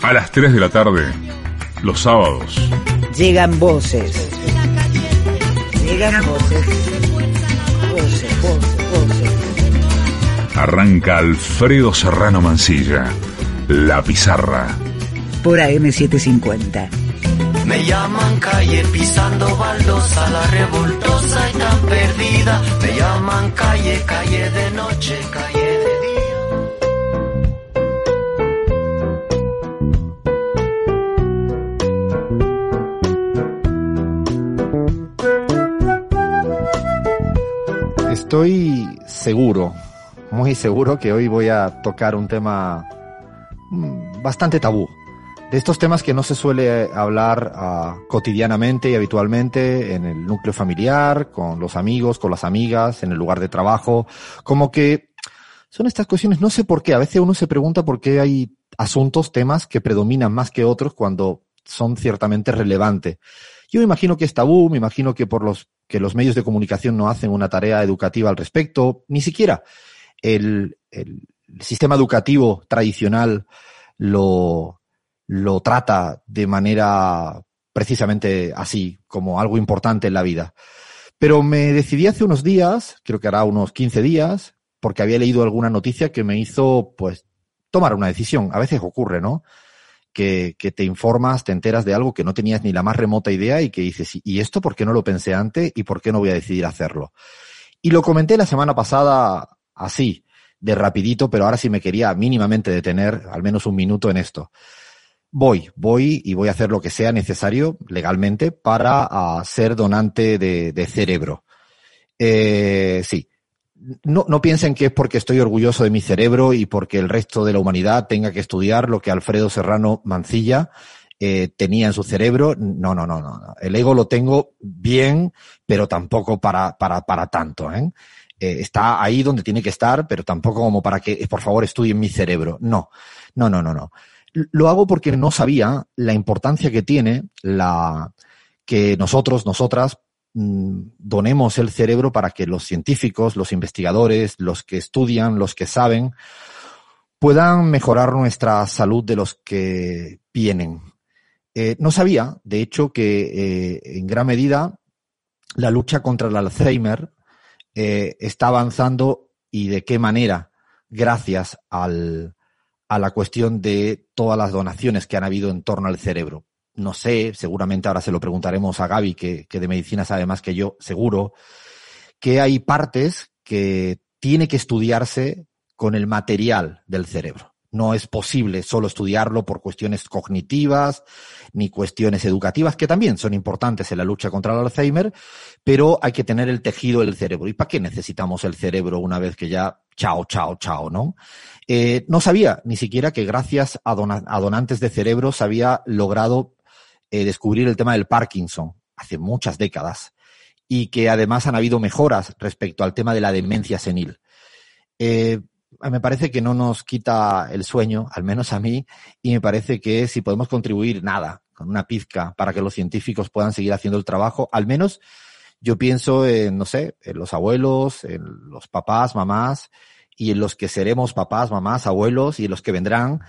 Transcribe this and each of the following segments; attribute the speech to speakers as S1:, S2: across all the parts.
S1: A las 3 de la tarde, los sábados.
S2: Llegan voces. Llegan voces. Voces, voces, voces.
S1: Arranca Alfredo Serrano Mancilla. La pizarra.
S2: Por AM750.
S3: Me llaman calle pisando baldosa, la revoltosa y tan perdida. Me llaman calle, calle de noche, calle
S4: Estoy seguro, muy seguro que hoy voy a tocar un tema mm, bastante tabú. De estos temas que no se suele hablar ah, cotidianamente y habitualmente en el núcleo familiar, con los amigos, con las amigas, en el lugar de trabajo, como que son estas cuestiones, no sé por qué, a veces uno se pregunta por qué hay asuntos, temas que predominan más que otros cuando son ciertamente relevantes. Yo me imagino que es tabú, me imagino que por los que los medios de comunicación no hacen una tarea educativa al respecto, ni siquiera el, el sistema educativo tradicional lo, lo trata de manera precisamente así, como algo importante en la vida. Pero me decidí hace unos días, creo que hará unos 15 días, porque había leído alguna noticia que me hizo, pues, tomar una decisión. A veces ocurre, ¿no? Que, que te informas, te enteras de algo que no tenías ni la más remota idea y que dices, ¿y esto por qué no lo pensé antes y por qué no voy a decidir hacerlo? Y lo comenté la semana pasada así, de rapidito, pero ahora sí me quería mínimamente detener al menos un minuto en esto. Voy, voy y voy a hacer lo que sea necesario legalmente para uh, ser donante de, de cerebro. Eh, sí. No, no piensen que es porque estoy orgulloso de mi cerebro y porque el resto de la humanidad tenga que estudiar lo que Alfredo Serrano Mancilla eh, tenía en su cerebro. No, no, no, no. El ego lo tengo bien, pero tampoco para, para, para tanto. ¿eh? Eh, está ahí donde tiene que estar, pero tampoco como para que, por favor, estudien mi cerebro. No, no, no, no, no. Lo hago porque no sabía la importancia que tiene la que nosotros, nosotras, donemos el cerebro para que los científicos, los investigadores, los que estudian, los que saben, puedan mejorar nuestra salud de los que vienen. Eh, no sabía, de hecho, que eh, en gran medida la lucha contra el Alzheimer eh, está avanzando y de qué manera, gracias al, a la cuestión de todas las donaciones que han habido en torno al cerebro. No sé, seguramente ahora se lo preguntaremos a Gaby, que, que de medicina sabe más que yo, seguro, que hay partes que tiene que estudiarse con el material del cerebro. No es posible solo estudiarlo por cuestiones cognitivas ni cuestiones educativas, que también son importantes en la lucha contra el Alzheimer, pero hay que tener el tejido del cerebro. ¿Y para qué necesitamos el cerebro una vez que ya chao, chao, chao, no? Eh, no sabía ni siquiera que gracias a, a donantes de cerebro se había logrado eh, descubrir el tema del Parkinson hace muchas décadas y que además han habido mejoras respecto al tema de la demencia senil. Eh, me parece que no nos quita el sueño, al menos a mí, y me parece que si podemos contribuir nada, con una pizca, para que los científicos puedan seguir haciendo el trabajo, al menos yo pienso en, no sé, en los abuelos, en los papás, mamás, y en los que seremos papás, mamás, abuelos, y en los que vendrán,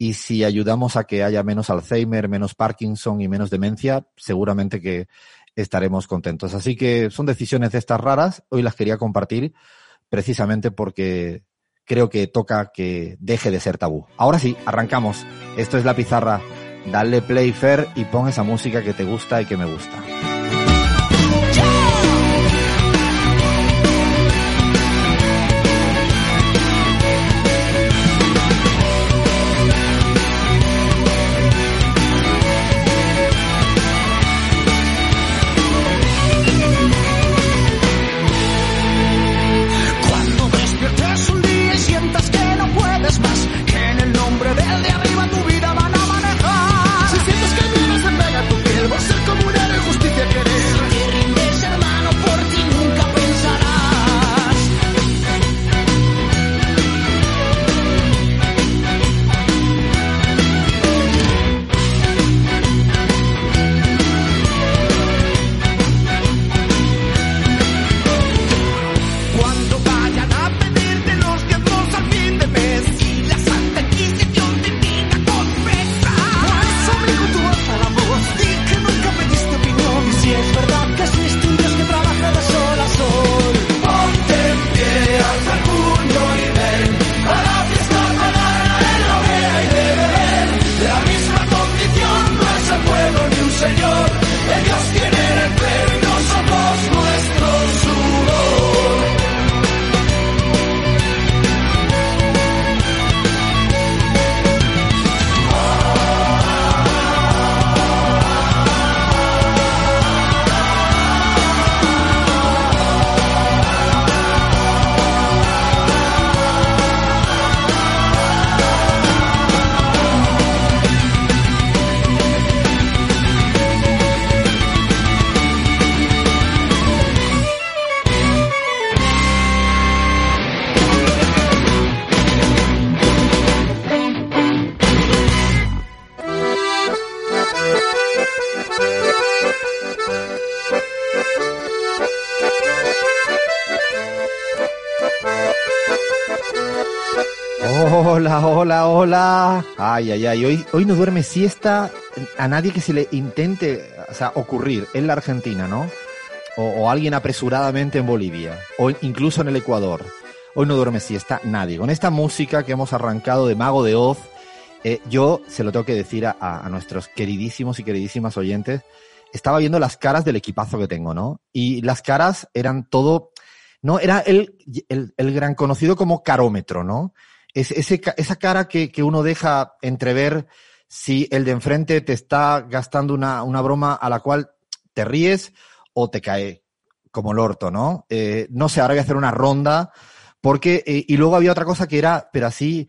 S4: y si ayudamos a que haya menos Alzheimer, menos Parkinson y menos demencia, seguramente que estaremos contentos. Así que son decisiones de estas raras, hoy las quería compartir precisamente porque creo que toca que deje de ser tabú. Ahora sí, arrancamos. Esto es la pizarra. Dale play fair y pon esa música que te gusta y que me gusta. Hoy, no duerme siesta a nadie que se le intente, ocurrir en la Argentina, ¿no? O, alguien apresuradamente en Bolivia, o incluso en el Ecuador. Hoy no duerme siesta nadie. Con esta música que hemos arrancado de Mago de Oz, eh, yo se lo tengo que decir a, a nuestros queridísimos y queridísimas oyentes, estaba viendo las caras del equipazo que tengo, ¿no? Y las caras eran todo, no, era el, el, el gran conocido como carómetro, ¿no? Es, ese, esa cara que, que uno deja entrever si el de enfrente te está gastando una, una broma a la cual te ríes o te cae como el orto, ¿no? Eh, no sé, ahora voy a hacer una ronda porque, eh, y luego había otra cosa que era, pero así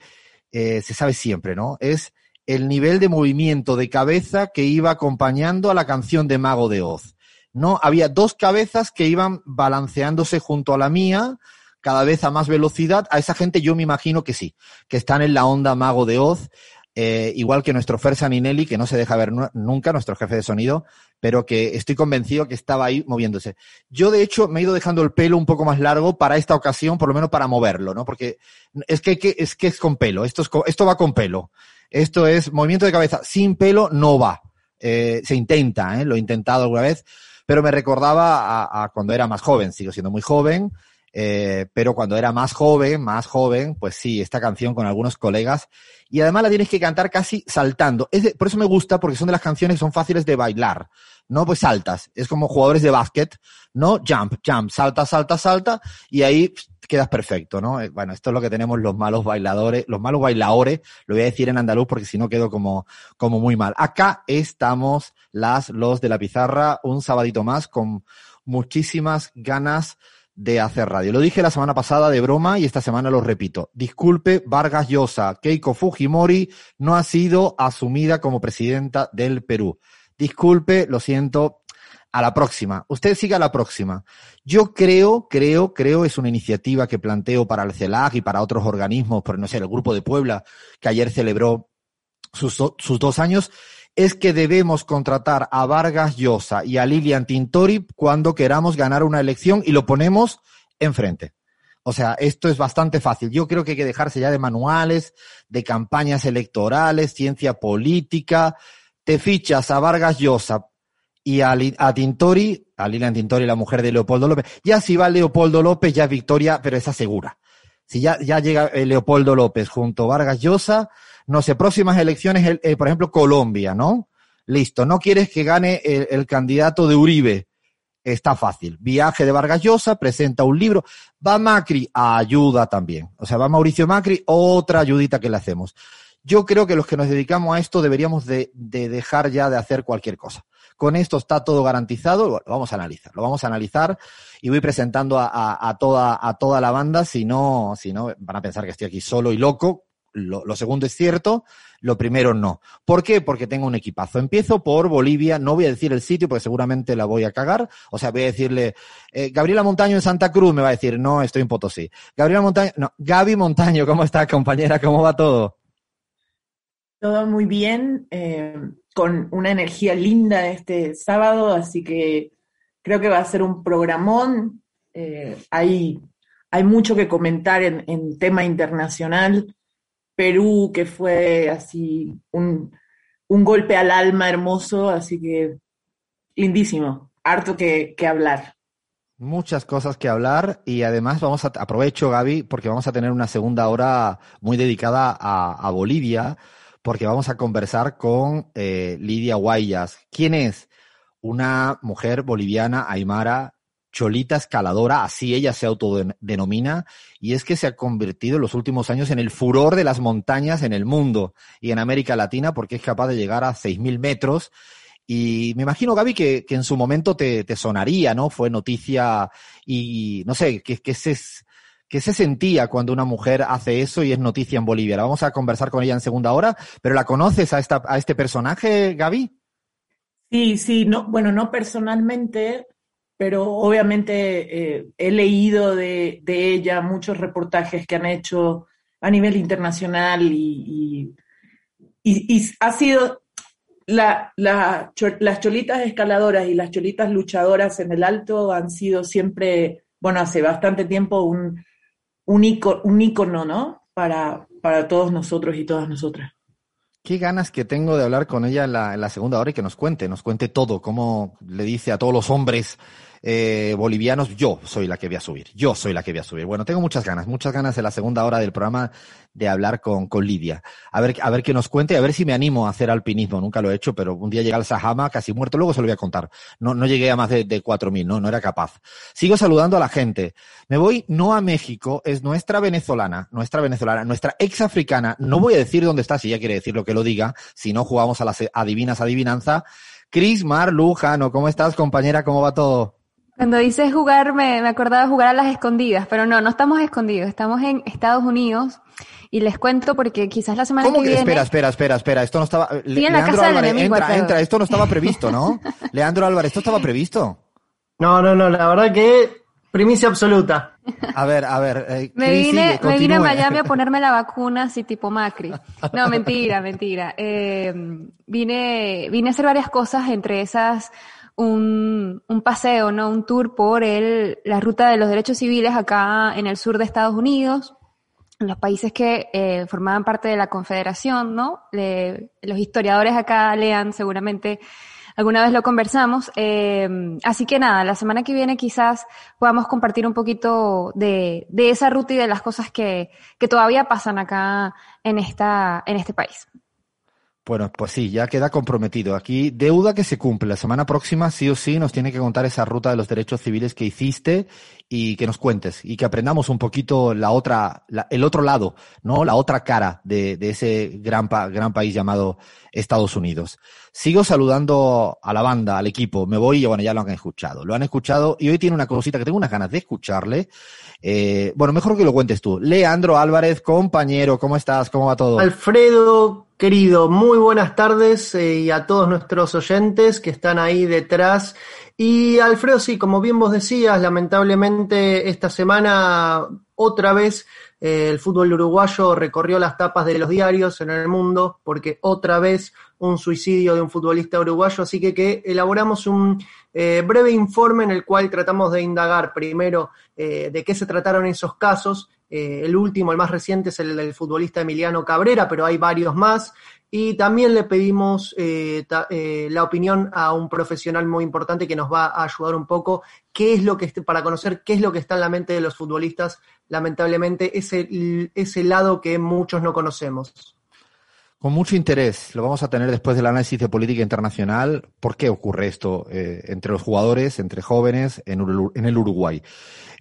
S4: eh, se sabe siempre, ¿no? Es el nivel de movimiento de cabeza que iba acompañando a la canción de Mago de Oz. No, había dos cabezas que iban balanceándose junto a la mía, cada vez a más velocidad. A esa gente yo me imagino que sí, que están en la onda Mago de Oz, eh, igual que nuestro Fer Saninelli, que no se deja ver nunca, nuestro jefe de sonido, pero que estoy convencido que estaba ahí moviéndose. Yo, de hecho, me he ido dejando el pelo un poco más largo para esta ocasión, por lo menos para moverlo, ¿no? Porque es que, que es que es con pelo, esto, es, esto va con pelo. Esto es movimiento de cabeza sin pelo, no va. Eh, se intenta, ¿eh? lo he intentado alguna vez, pero me recordaba a, a cuando era más joven, sigo siendo muy joven, eh, pero cuando era más joven, más joven, pues sí, esta canción con algunos colegas. Y además la tienes que cantar casi saltando. Es de, por eso me gusta, porque son de las canciones que son fáciles de bailar. No, pues saltas. Es como jugadores de básquet, ¿no? Jump, jump, salta, salta, salta. Y ahí quedas perfecto, ¿no? Eh, bueno, esto es lo que tenemos los malos bailadores, los malos bailadores, lo voy a decir en andaluz porque si no quedo como, como muy mal. Acá estamos las, los de la pizarra, un sabadito más con muchísimas ganas de hacer radio. Lo dije la semana pasada de broma y esta semana lo repito. Disculpe, Vargas Llosa, Keiko Fujimori no ha sido asumida como presidenta del Perú. Disculpe, lo siento, a la próxima. Usted siga a la próxima. Yo creo, creo, creo, es una iniciativa que planteo para el CELAC y para otros organismos, por no sé, el Grupo de Puebla, que ayer celebró sus, sus dos años es que debemos contratar a Vargas Llosa y a Lilian Tintori cuando queramos ganar una elección y lo ponemos enfrente. O sea, esto es bastante fácil. Yo creo que hay que dejarse ya de manuales, de campañas electorales, ciencia política. Te fichas a Vargas Llosa y a, Tintori, a Lilian Tintori, la mujer de Leopoldo López. Ya si va Leopoldo López, ya victoria, pero esa segura. Si ya, ya llega eh, Leopoldo López junto a Vargas Llosa, no sé, próximas elecciones, eh, por ejemplo, Colombia, ¿no? Listo, no quieres que gane el, candidato de Uribe. Está fácil. Viaje de Vargas Llosa, presenta un libro. Va Macri, ayuda también. O sea, va Mauricio Macri, otra ayudita que le hacemos. Yo creo que los que nos dedicamos a esto deberíamos de, de dejar ya de hacer cualquier cosa. Con esto está todo garantizado, lo vamos a analizar, lo vamos a analizar y voy presentando a, a, a toda, a toda la banda, si no, si no, van a pensar que estoy aquí solo y loco, lo, segundo es cierto, lo primero no. ¿Por qué? Porque tengo un equipazo. Empiezo por Bolivia, no voy a decir el sitio porque seguramente la voy a cagar. O sea, voy a decirle, eh, Gabriela Montaño en Santa Cruz me va a decir, no, estoy en Potosí. Gabriela Montaño, no, Gaby Montaño, ¿cómo está compañera? ¿Cómo va todo?
S5: Todo muy bien, eh, con una energía linda este sábado, así que creo que va a ser un programón. Eh, hay, hay mucho que comentar en, en tema internacional. Perú, que fue así un, un, golpe al alma hermoso, así que lindísimo, harto que, que, hablar.
S4: Muchas cosas que hablar y además vamos a, aprovecho Gaby, porque vamos a tener una segunda hora muy dedicada a, Bolivia, porque vamos a conversar con eh, Lidia Guayas. ¿Quién es? Una mujer boliviana, aymara, Cholita Escaladora, así ella se autodenomina, y es que se ha convertido en los últimos años en el furor de las montañas en el mundo y en América Latina porque es capaz de llegar a 6.000 metros. Y me imagino, Gaby, que, en su momento te, te, sonaría, ¿no? Fue noticia y no sé, que, que se, que se sentía cuando una mujer hace eso y es noticia en Bolivia. La vamos a conversar con ella en segunda hora, pero ¿la conoces a, esta, a este personaje, Gaby?
S5: Sí, sí, no, bueno, no personalmente, pero obviamente eh, he leído de, de, ella muchos reportajes que han hecho a nivel internacional y, y, y, y ha sido la, la, las cholitas escaladoras y las cholitas luchadoras en el alto han sido siempre, bueno, hace bastante tiempo un, un, icono, un icono ¿no? Para, para todos nosotros y todas nosotras.
S4: Qué ganas que tengo de hablar con ella en la, en la segunda hora y que nos cuente, nos cuente todo, cómo le dice a todos los hombres eh, bolivianos, yo soy la que voy a subir, yo soy la que voy a subir. Bueno, tengo muchas ganas, muchas ganas en la segunda hora del programa de hablar con, con Lidia. A ver, a ver qué nos cuente, a ver si me animo a hacer alpinismo. Nunca lo he hecho, pero un día llegué al Sahama casi muerto, luego se lo voy a contar. No, no llegué a más de, de 4.000, no, no era capaz. Sigo saludando a la gente. Me voy no a México, es nuestra venezolana, nuestra venezolana, nuestra ex africana. No voy a decir dónde está, si ella quiere decir lo que lo diga, si no jugamos a las adivinas adivinanza. Cris Mar Lujano, ¿cómo estás, compañera? ¿Cómo va todo?
S6: Cuando dices jugar, me, me acordaba de jugar a las escondidas, pero no, no estamos escondidos, estamos en Estados Unidos y les cuento porque quizás la semana
S4: ¿Cómo
S6: que
S4: que?
S6: viene...
S4: Espera, espera, espera, espera, esto no estaba...
S6: Sí, en la casa del
S4: Álvarez,
S6: enemigo,
S4: entra, entra, esto no estaba previsto, ¿no? Leandro Álvarez, ¿esto estaba previsto?
S7: No, no, no, la verdad que primicia absoluta.
S4: A ver, a ver. eh,
S6: Me vine, me vine a. Miami a ponerme la vacuna así tipo Macri. No, mentira, mentira. Eh, vine, vine a hacer varias cosas, entre esas un, un paseo, ¿no? Un tour por el, la ruta de los derechos civiles acá en el sur de Estados Unidos, en los países que eh, formaban parte de la Confederación, ¿no? Le- los historiadores acá lean seguramente Alguna vez lo conversamos. eh, así que nada, la semana que viene quizás podamos compartir un poquito de, de esa ruta y de las cosas que, que todavía pasan acá en, esta, en este país.
S4: Bueno, pues sí, ya queda comprometido. Aquí, deuda que se cumple. La semana próxima, sí o sí, nos tiene que contar esa ruta de los derechos civiles que hiciste y que nos cuentes y que aprendamos un poquito la otra, la- el otro lado, ¿no? La otra cara de, de ese gran, pa- gran país llamado Estados Unidos. Sigo saludando a la banda, al equipo. Me voy y bueno, ya lo han escuchado. Lo han escuchado y hoy tiene una cosita que tengo unas ganas de escucharle. Eh, bueno, mejor que lo cuentes tú. Leandro Álvarez, compañero, ¿cómo estás? ¿Cómo va todo?
S7: Alfredo, querido, muy buenas tardes eh, y a todos nuestros oyentes que están ahí detrás. Y Alfredo, sí, como bien vos decías, lamentablemente esta semana otra vez eh, el fútbol uruguayo recorrió las tapas de los diarios en el mundo porque otra vez un suicidio de un futbolista uruguayo, así que, que elaboramos un eh, breve informe en el cual tratamos de indagar primero de qué se trataron esos casos. Eh, el último, el más reciente, es el del futbolista Emiliano Cabrera, pero hay varios más. Y también le pedimos eh, eh, la opinión a un profesional muy importante que nos va a ayudar un poco qué es lo que para conocer qué es lo que está en la mente de los futbolistas. Lamentablemente, ese, ese lado que muchos no conocemos.
S4: Con mucho interés. Lo vamos a tener después del análisis de política internacional. ¿Por qué ocurre esto entre los jugadores, entre jóvenes en el Uruguay?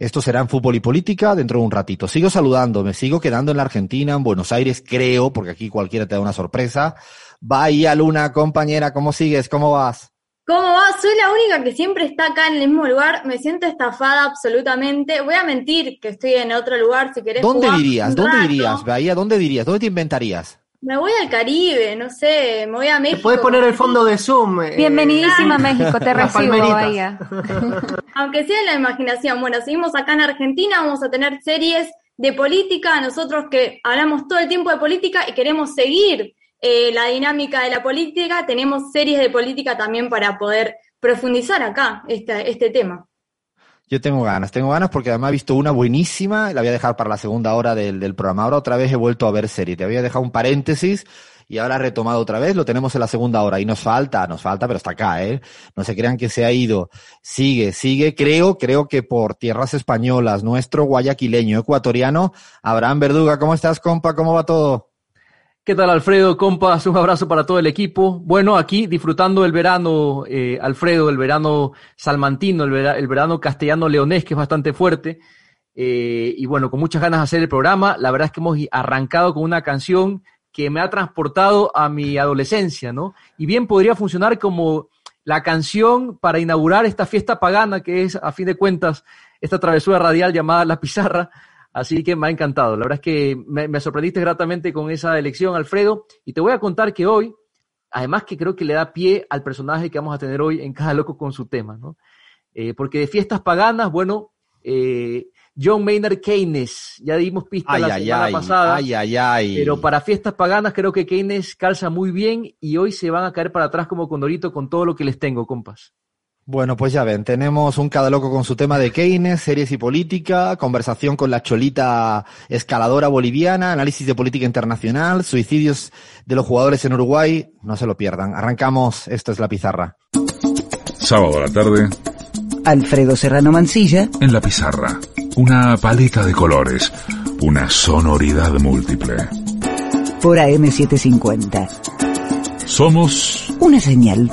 S4: Esto será en fútbol y política dentro de un ratito. Sigo saludando, me sigo quedando en la Argentina, en Buenos Aires, creo, porque aquí cualquiera te da una sorpresa. Bahía Luna, compañera, ¿cómo sigues? ¿Cómo vas?
S8: ¿Cómo va? Soy la única que siempre está acá en el mismo lugar. Me siento estafada absolutamente. Voy a mentir que estoy en otro lugar si querés.
S4: ¿Dónde
S8: jugar
S4: dirías? ¿Dónde
S8: rato.
S4: dirías? Bahía, ¿dónde dirías? ¿Dónde te inventarías?
S8: Me voy al Caribe, no sé, me voy a
S7: Te
S8: México.
S7: puedes poner el fondo de Zoom. eh,
S6: Bienvenidísima a México, te recibo,
S7: palmeritas.
S6: Bahía.
S8: Aunque sea en la imaginación. Bueno, seguimos acá en Argentina, vamos a tener series de política. Nosotros que hablamos todo el tiempo de política y queremos seguir eh, la dinámica de la política, tenemos series de política también para poder profundizar acá este, este tema.
S4: Yo tengo ganas, tengo ganas porque además he visto una buenísima, la voy a dejar para la segunda hora del, del programa. Ahora otra vez he vuelto a ver serie, te había dejado un paréntesis y ahora retomado otra vez, lo tenemos en la segunda hora y nos falta, nos falta, pero está acá, ¿eh? No se crean que se ha ido. Sigue, sigue, creo, creo que por tierras españolas, nuestro guayaquileño ecuatoriano, Abraham Verduga, ¿cómo estás, compa? ¿Cómo va todo?
S9: ¿Qué tal, Alfredo? Compas, un abrazo para todo el equipo. Bueno, aquí disfrutando el verano, eh, Alfredo, el verano salmantino, el, vera- el verano castellano-leonés, que es bastante fuerte. Eh, y bueno, con muchas ganas de hacer el programa. La verdad es que hemos arrancado con una canción que me ha transportado a mi adolescencia, ¿no? Y bien podría funcionar como la canción para inaugurar esta fiesta pagana que es, a fin de cuentas, esta travesura radial llamada La Pizarra. Así que me ha encantado. La verdad es que me, me sorprendiste gratamente con esa elección, Alfredo. Y te voy a contar que hoy, además que creo que le da pie al personaje que vamos a tener hoy en Cada Loco con su tema, ¿no? Eh, porque de fiestas paganas, bueno, eh, John Maynard Keynes, ya dimos pista
S4: Ay,
S9: la
S4: ay,
S9: semana
S4: ay,
S9: pasada.
S4: ay, ay, ay.
S9: Pero para fiestas paganas creo que Keynes calza muy bien y hoy se van a caer para atrás como condorito con todo lo que les tengo, compas.
S4: Bueno, pues ya ven, tenemos un cada loco con su tema de Keynes, series y política, conversación con la cholita escaladora boliviana, análisis de política internacional, suicidios de los jugadores en Uruguay. No se lo pierdan. Arrancamos, esto es la pizarra.
S1: Sábado a la tarde,
S2: Alfredo Serrano Mancilla,
S1: en la pizarra. Una paleta de colores, una sonoridad múltiple.
S2: por AM750.
S1: Somos
S2: Una señal.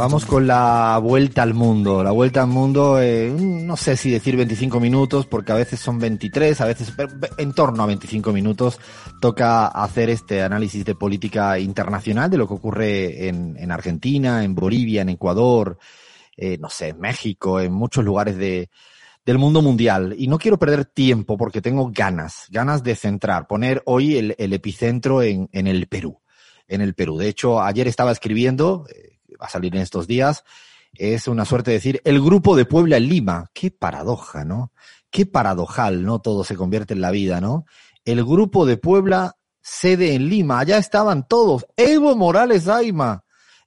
S4: Vamos con la vuelta al mundo. La vuelta al mundo, eh, no sé si decir 25 minutos, porque a veces son 23, a veces en torno a 25 minutos toca hacer este análisis de política internacional de lo que ocurre en, en Argentina, en Bolivia, en Ecuador, eh, no sé, en México, en muchos lugares de, del mundo mundial. Y no quiero perder tiempo porque tengo ganas, ganas de centrar, poner hoy el, el epicentro en, en el Perú. En el Perú. De hecho, ayer estaba escribiendo, eh, va a salir en estos días, es una suerte de decir el grupo de Puebla Lima. Qué paradoja, ¿no? Qué paradojal, ¿no? Todo se convierte en la vida, ¿no? El grupo de Puebla, sede en Lima, allá estaban todos. Evo Morales Aima.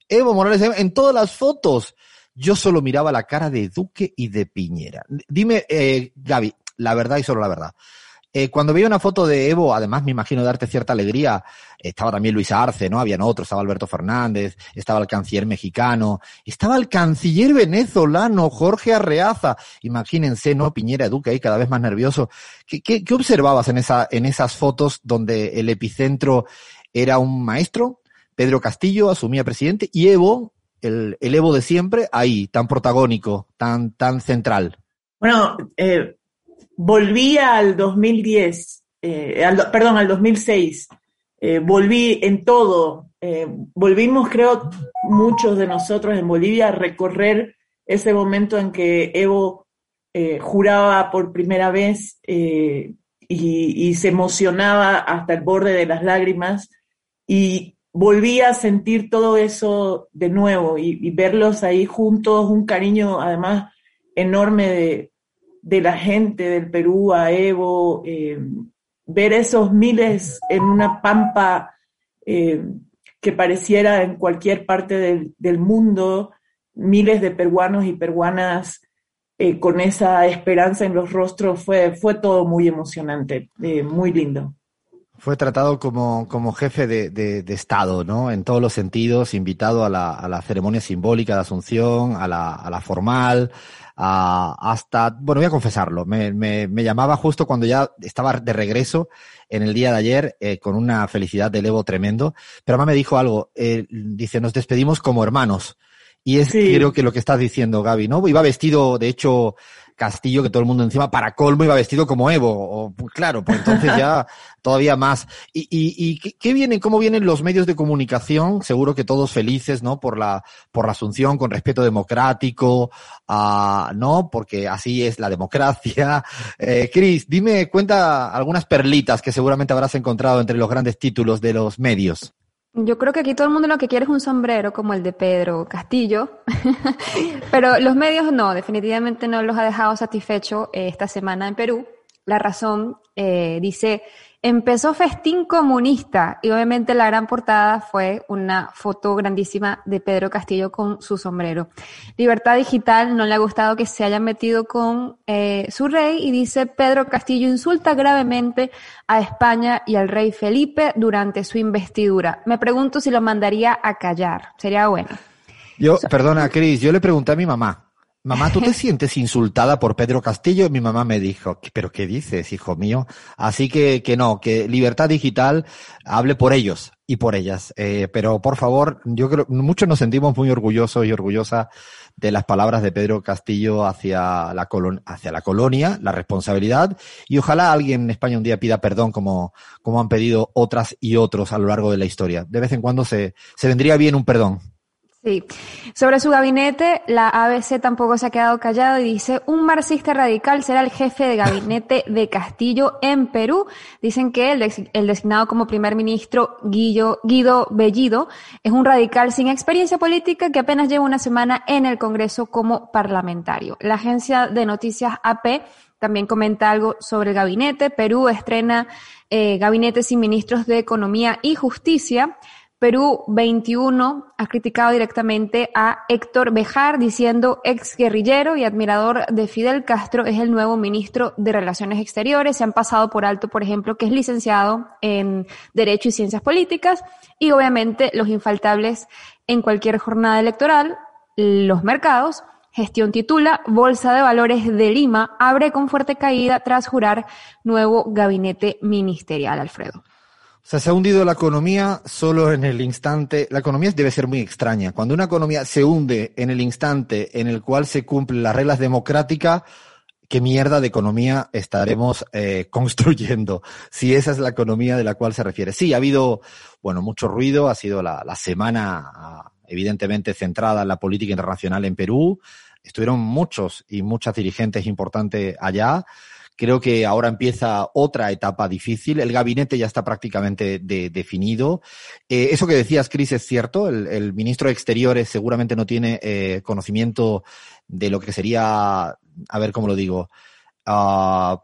S4: Evo Morales Aima, en todas las fotos. Yo solo miraba la cara de Duque y de Piñera. Dime, eh, Gaby, la verdad y solo la verdad. Eh, cuando veía una foto de Evo, además me imagino darte cierta alegría, estaba también Luis Arce, ¿no? Habían otros, estaba Alberto Fernández, estaba el canciller mexicano, estaba el canciller venezolano, Jorge Arreaza. Imagínense, ¿no? Piñera Duque ahí cada vez más nervioso. ¿Qué, qué, qué observabas en, esa, en esas fotos donde el epicentro era un maestro? Pedro Castillo asumía presidente y Evo, el, el Evo de siempre, ahí, tan protagónico, tan, tan central.
S5: Bueno, eh, volví al 2010, eh, al, perdón, al 2006. Eh, volví en todo. Eh, volvimos, creo, muchos de nosotros en Bolivia a recorrer ese momento en que Evo eh, juraba por primera vez y, se emocionaba hasta el borde de las lágrimas. Y volví a sentir todo eso de nuevo y, verlos ahí juntos, un cariño además enorme de, de la gente del Perú a Evo, ver esos miles en una pampa eh, que pareciera en cualquier parte del, del, mundo, miles de peruanos y peruanas eh, con esa esperanza en los rostros, fue, fue todo muy emocionante, eh, muy lindo.
S4: Fue tratado como, como jefe de, de, de, Estado, ¿no? En todos los sentidos, invitado a la, a la ceremonia simbólica de Asunción, a la, a la formal, hasta, bueno, voy a confesarlo, me, me, me, llamaba justo cuando ya estaba de regreso en el día de ayer eh, con una felicidad del Evo tremendo, pero mamá me dijo algo, eh, dice, nos despedimos como hermanos. Y es sí. creo que lo que estás diciendo, Gaby, ¿no? Iba vestido, de hecho, Castillo, que todo el mundo encima, para colmo, iba vestido como Evo. O, claro, pues entonces ya todavía más. ¿Y, y, y qué vienen, cómo vienen los medios de comunicación? Seguro que todos felices, ¿no? Por la, por la asunción, con respeto democrático, uh, ¿no? Porque así es la democracia. Eh, Cris, dime, cuenta algunas perlitas que seguramente habrás encontrado entre los grandes títulos de los medios.
S6: Yo creo que aquí todo el mundo lo que quiere es un sombrero como el de Pedro Castillo, pero los medios no, definitivamente no los ha dejado satisfecho eh, esta semana en Perú. La razón eh, dice, empezó festín comunista y obviamente la gran portada fue una foto grandísima de Pedro Castillo con su sombrero. Libertad Digital no le ha gustado que se haya metido con eh, su rey y dice Pedro Castillo insulta gravemente a España y al rey Felipe durante su investidura. Me pregunto si lo mandaría a callar. Sería bueno.
S4: Yo, perdona, Cris, yo le pregunté a mi mamá. Mamá, ¿tú te sientes insultada por Pedro Castillo? Y mi mamá me dijo, ¿pero qué dices, hijo mío? Así que, que no, que Libertad Digital hable por ellos y por ellas. Eh, pero por favor, yo creo, muchos nos sentimos muy orgullosos y orgullosas de las palabras de Pedro Castillo hacia la, colon, hacia la colonia, la responsabilidad, y ojalá alguien en España un día pida perdón como, como han pedido otras y otros a lo largo de la historia. De vez en cuando se, se vendría bien un perdón.
S6: Sí. Sobre su gabinete, la ABC tampoco se ha quedado callado y dice, un marxista radical será el jefe de gabinete de Castillo en Perú. Dicen que el, el designado como primer ministro Guido, Guido Bellido es un radical sin experiencia política que apenas lleva una semana en el Congreso como parlamentario. La agencia de noticias AP también comenta algo sobre el gabinete. Perú estrena eh, gabinete sin ministros de Economía y Justicia. Perú 21 ha criticado directamente a Héctor Bejar diciendo ex guerrillero y admirador de Fidel Castro es el nuevo ministro de Relaciones Exteriores. Se han pasado por alto, por ejemplo, que es licenciado en Derecho y Ciencias Políticas y obviamente los infaltables en cualquier jornada electoral, los mercados. Gestión titula, Bolsa de Valores de Lima abre con fuerte caída tras jurar nuevo gabinete ministerial, Alfredo.
S4: O sea, se ha hundido la economía solo en el instante. La economía debe ser muy extraña. Cuando una economía se hunde en el instante en el cual se cumplen las reglas democráticas, ¿qué mierda de economía estaremos eh, construyendo? Si esa es la economía de la cual se refiere. Sí, ha habido, bueno, mucho ruido. Ha sido la, la semana, ah, evidentemente, centrada en la política internacional en Perú. Estuvieron muchos y muchas dirigentes importantes allá. Creo que ahora empieza otra etapa difícil. El gabinete ya está prácticamente de, definido. Eh, eso que decías, Cris, es cierto. El, ministro de Exteriores seguramente no tiene eh, conocimiento de lo que sería, a ver cómo lo digo, uh,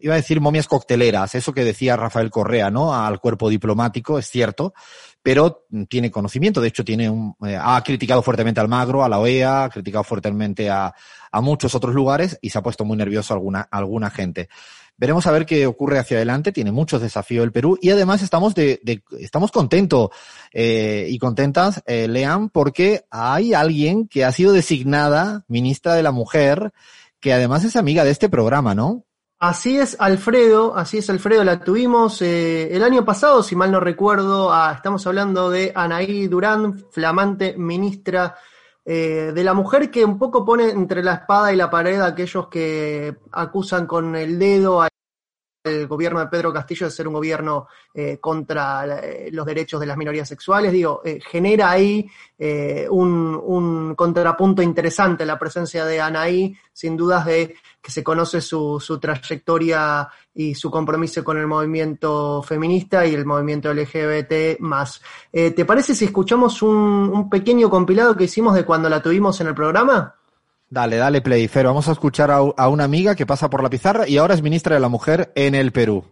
S4: iba a decir momias cocteleras, eso que decía Rafael Correa, ¿no? Al cuerpo diplomático, es cierto, pero tiene conocimiento. De hecho, tiene un, eh, ha criticado fuertemente al Magro, a la OEA, ha criticado fuertemente a, a muchos otros lugares y se ha puesto muy nervioso alguna, alguna gente. Veremos a ver qué ocurre hacia adelante. Tiene muchos desafíos el Perú y además estamos de, de estamos contentos eh, y contentas, eh, Lean, porque hay alguien que ha sido designada ministra de la Mujer, que además es amiga de este programa, ¿no?
S7: Así es, Alfredo, así es, Alfredo, la tuvimos eh, el año pasado, si mal no recuerdo, ah, estamos hablando de Anaí Durán, flamante ministra eh, de la mujer que un poco pone entre la espada y la pared a aquellos que acusan con el dedo a el gobierno de Pedro Castillo de ser un gobierno eh, contra eh, los derechos de las minorías sexuales. Digo, eh, genera ahí eh, un, un, contrapunto interesante la presencia de Anaí, sin dudas de que se conoce su, su, trayectoria y su compromiso con el movimiento feminista y el movimiento LGBT más. ¿Te parece si escuchamos un pequeño compilado que hicimos de cuando la tuvimos en el programa?
S4: Dale, dale, Playfair. Vamos a escuchar a, a, una amiga que pasa por la pizarra y ahora es ministra de la Mujer en el Perú.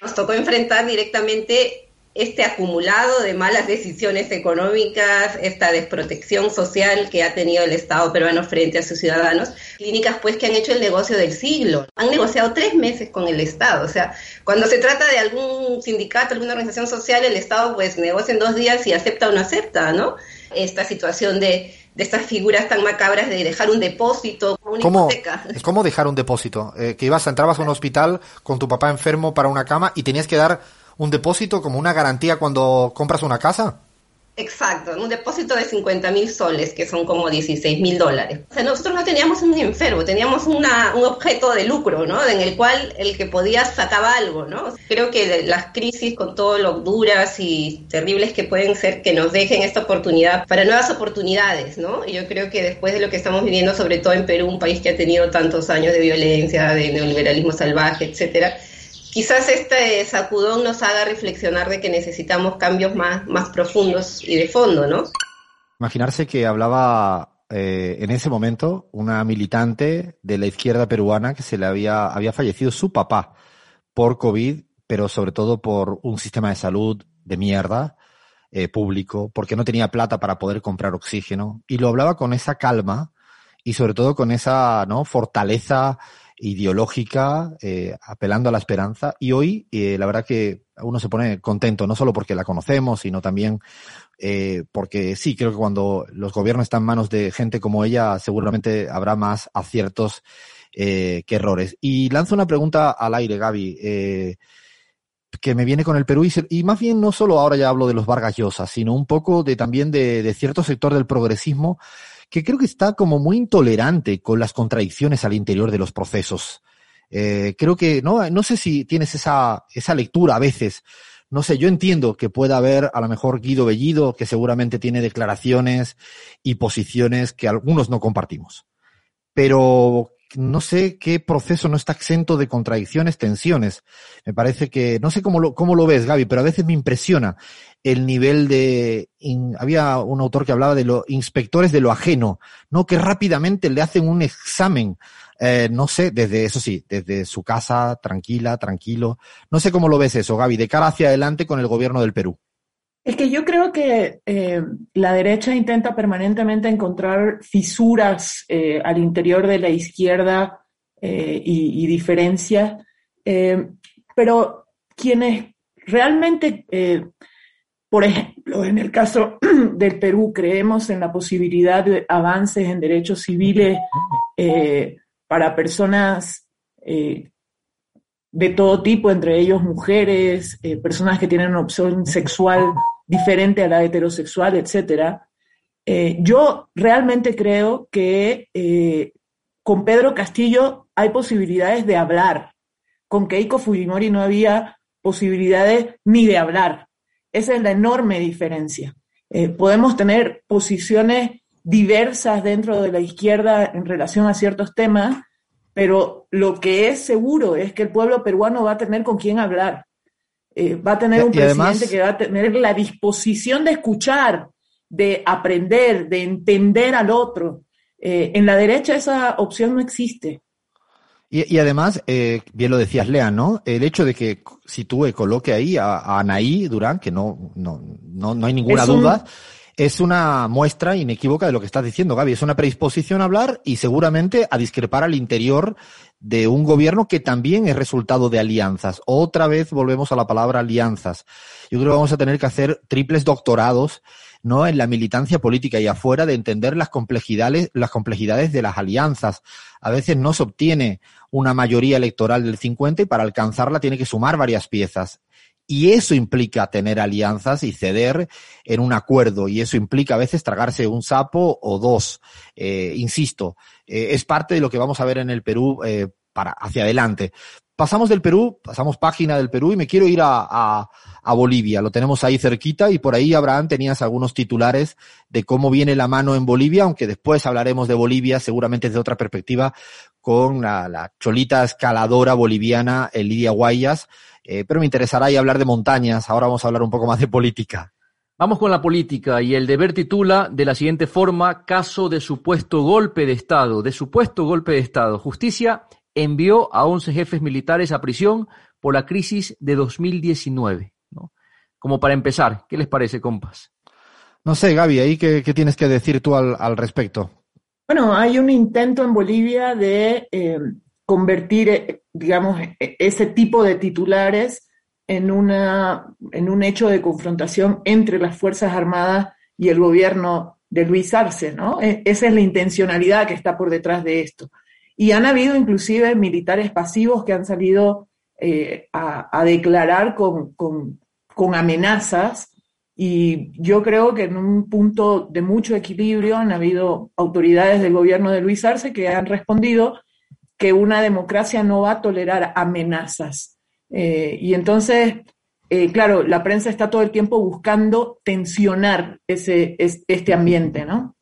S10: Nos tocó enfrentar directamente este acumulado de malas decisiones económicas, esta desprotección social que ha tenido el Estado peruano frente a sus ciudadanos, clínicas pues que han hecho el negocio del siglo, han negociado tres meses con el Estado, o sea, cuando se trata de algún sindicato, alguna organización social, el Estado pues negocia en dos días y acepta o no acepta, ¿no? Esta situación de de estas figuras tan macabras de dejar un depósito, una
S4: ¿Cómo,
S10: hipoteca.
S4: ¿Cómo dejar un depósito? Eh, que ibas, entrabas a un hospital con tu papá enfermo para una cama y tenías que dar un depósito como una garantía cuando compras una casa.
S10: Exacto, un depósito de 50 mil soles, que son como 16 mil dólares. O sea, nosotros no teníamos un enfermo, teníamos una, un objeto de lucro, ¿no? En el cual el que podía sacaba algo, ¿no? Creo que las crisis, con todo lo duras y terribles que pueden ser, que nos dejen esta oportunidad para nuevas oportunidades, ¿no? Y yo creo que después de lo que estamos viviendo, sobre todo en Perú, un país que ha tenido tantos años de violencia, de neoliberalismo salvaje, etcétera, quizás este sacudón nos haga reflexionar de que necesitamos cambios más, más profundos y de fondo, ¿no?
S4: Imaginarse que hablaba eh, en ese momento una militante de la izquierda peruana que se le había, había fallecido su papá por COVID, pero sobre todo por un sistema de salud de mierda, eh, público, porque no tenía plata para poder comprar oxígeno. Y lo hablaba con esa calma y sobre todo con esa ¿no? fortaleza ideológica, eh, apelando a la esperanza. Y hoy, eh, la verdad que uno se pone contento, no solo porque la conocemos, sino también eh, porque sí, creo que cuando los gobiernos están en manos de gente como ella, seguramente habrá más aciertos eh, que errores. Y lanzo una pregunta al aire, Gaby. Eh, que me viene con el Perú y, y, más bien no solo ahora ya hablo de los Vargas Llosa, sino un poco de también de, de cierto sector del progresismo que creo que está como muy intolerante con las contradicciones al interior de los procesos. Eh, creo que, no, no sé si tienes esa, esa lectura a veces. No sé, yo entiendo que pueda haber a lo mejor Guido Bellido, que seguramente tiene declaraciones y posiciones que algunos no compartimos. Pero no sé qué proceso no está exento de contradicciones, tensiones. Me parece que, no sé cómo lo, cómo lo ves, Gaby, pero a veces me impresiona el nivel de, había un autor que hablaba de los inspectores de lo ajeno, ¿no? Que rápidamente le hacen un examen, eh, no sé, desde, eso sí, desde su casa, tranquila, tranquilo. No sé cómo lo ves eso, Gaby, de cara hacia adelante con el gobierno del Perú.
S5: Es que yo creo que eh, la derecha intenta permanentemente encontrar fisuras eh, al interior de la izquierda eh, y, y, diferencias, pero quienes realmente, por ejemplo, en el caso del Perú, creemos en la posibilidad de avances en derechos civiles para personas de todo tipo, entre ellos mujeres, personas que tienen una opción sexual diferente a la heterosexual, etcétera. Eh, yo realmente creo que eh, con Pedro Castillo hay posibilidades de hablar. Con Keiko Fujimori no había posibilidades ni de hablar. Esa es la enorme diferencia. Eh, podemos tener posiciones diversas dentro de la izquierda en relación a ciertos temas, pero lo que es seguro es que el pueblo peruano va a tener con quién hablar. Eh, va a tener un presidente que va a tener la disposición de escuchar, de aprender, de entender al otro. Eh, en la derecha esa opción no existe.
S4: Y, además, eh, bien lo decías, Lea, ¿no? El hecho de que sitúe, coloque ahí a, Anaí Durán, que no, no, no, no hay ninguna duda, es una muestra inequívoca de lo que estás diciendo, Gaby. Es una predisposición a hablar y seguramente a discrepar al interior de un gobierno que también es resultado de alianzas. Otra vez volvemos a la palabra alianzas. Yo creo que vamos a tener que hacer triples doctorados, ¿no? En la militancia política y afuera de entender las complejidades, las complejidades de las alianzas. A veces no se obtiene una mayoría electoral del 50 y para alcanzarla tiene que sumar varias piezas. Y eso implica tener alianzas y ceder en un acuerdo. Y eso implica a veces tragarse un sapo o dos. Eh, insisto, eh, es parte de lo que vamos a ver en el Perú eh, para hacia adelante. Pasamos del Perú, pasamos página del Perú y me quiero ir a, a, Bolivia. Lo tenemos ahí cerquita y por ahí, Abraham, tenías algunos titulares de cómo viene la mano en Bolivia, aunque después hablaremos de Bolivia seguramente desde otra perspectiva con la, la cholita escaladora boliviana Lidia Guayas eh, pero me interesará y hablar de montañas. Ahora vamos a hablar un poco más de política.
S9: Vamos con la política y el deber titula de la siguiente forma, caso de supuesto golpe de Estado, de supuesto golpe de Estado. Justicia envió a 11 jefes militares a prisión por la crisis de 2019. ¿no? Como para empezar, ¿qué les parece, compas?
S4: No sé, Gaby, ¿ahí qué, tienes que decir tú al, respecto?
S5: Bueno, hay un intento en Bolivia de eh, convertir, eh, digamos, e, ese tipo de titulares en, una, en un hecho de confrontación entre las Fuerzas Armadas y el gobierno de Luis Arce, ¿no? E, esa es la intencionalidad que está por detrás de esto. Y han habido inclusive militares pasivos que han salido eh, a, declarar con, con, con amenazas y yo creo que en un punto de mucho equilibrio han habido autoridades del gobierno de Luis Arce que han respondido que una democracia no va a tolerar amenazas. Eh, y entonces, eh, claro, la prensa está todo el tiempo buscando tensionar ese, este ambiente, ¿no?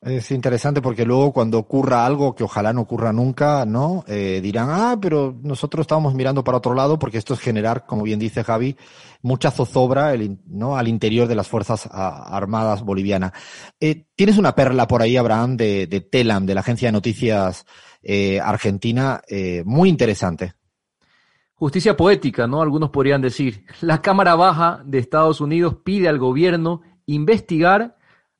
S4: Es interesante porque luego cuando ocurra algo que ojalá no ocurra nunca, ¿no? Eh, dirán, ah, pero nosotros estábamos mirando para otro lado porque esto es generar, como bien dice Javi, mucha zozobra el, ¿no? al interior de las Fuerzas Armadas bolivianas. Tienes una perla por ahí, Abraham, de, de Telam, de la agencia de noticias eh, Argentina eh, muy interesante.
S9: Justicia poética, ¿no? Algunos podrían decir. La Cámara Baja de Estados Unidos pide al gobierno investigar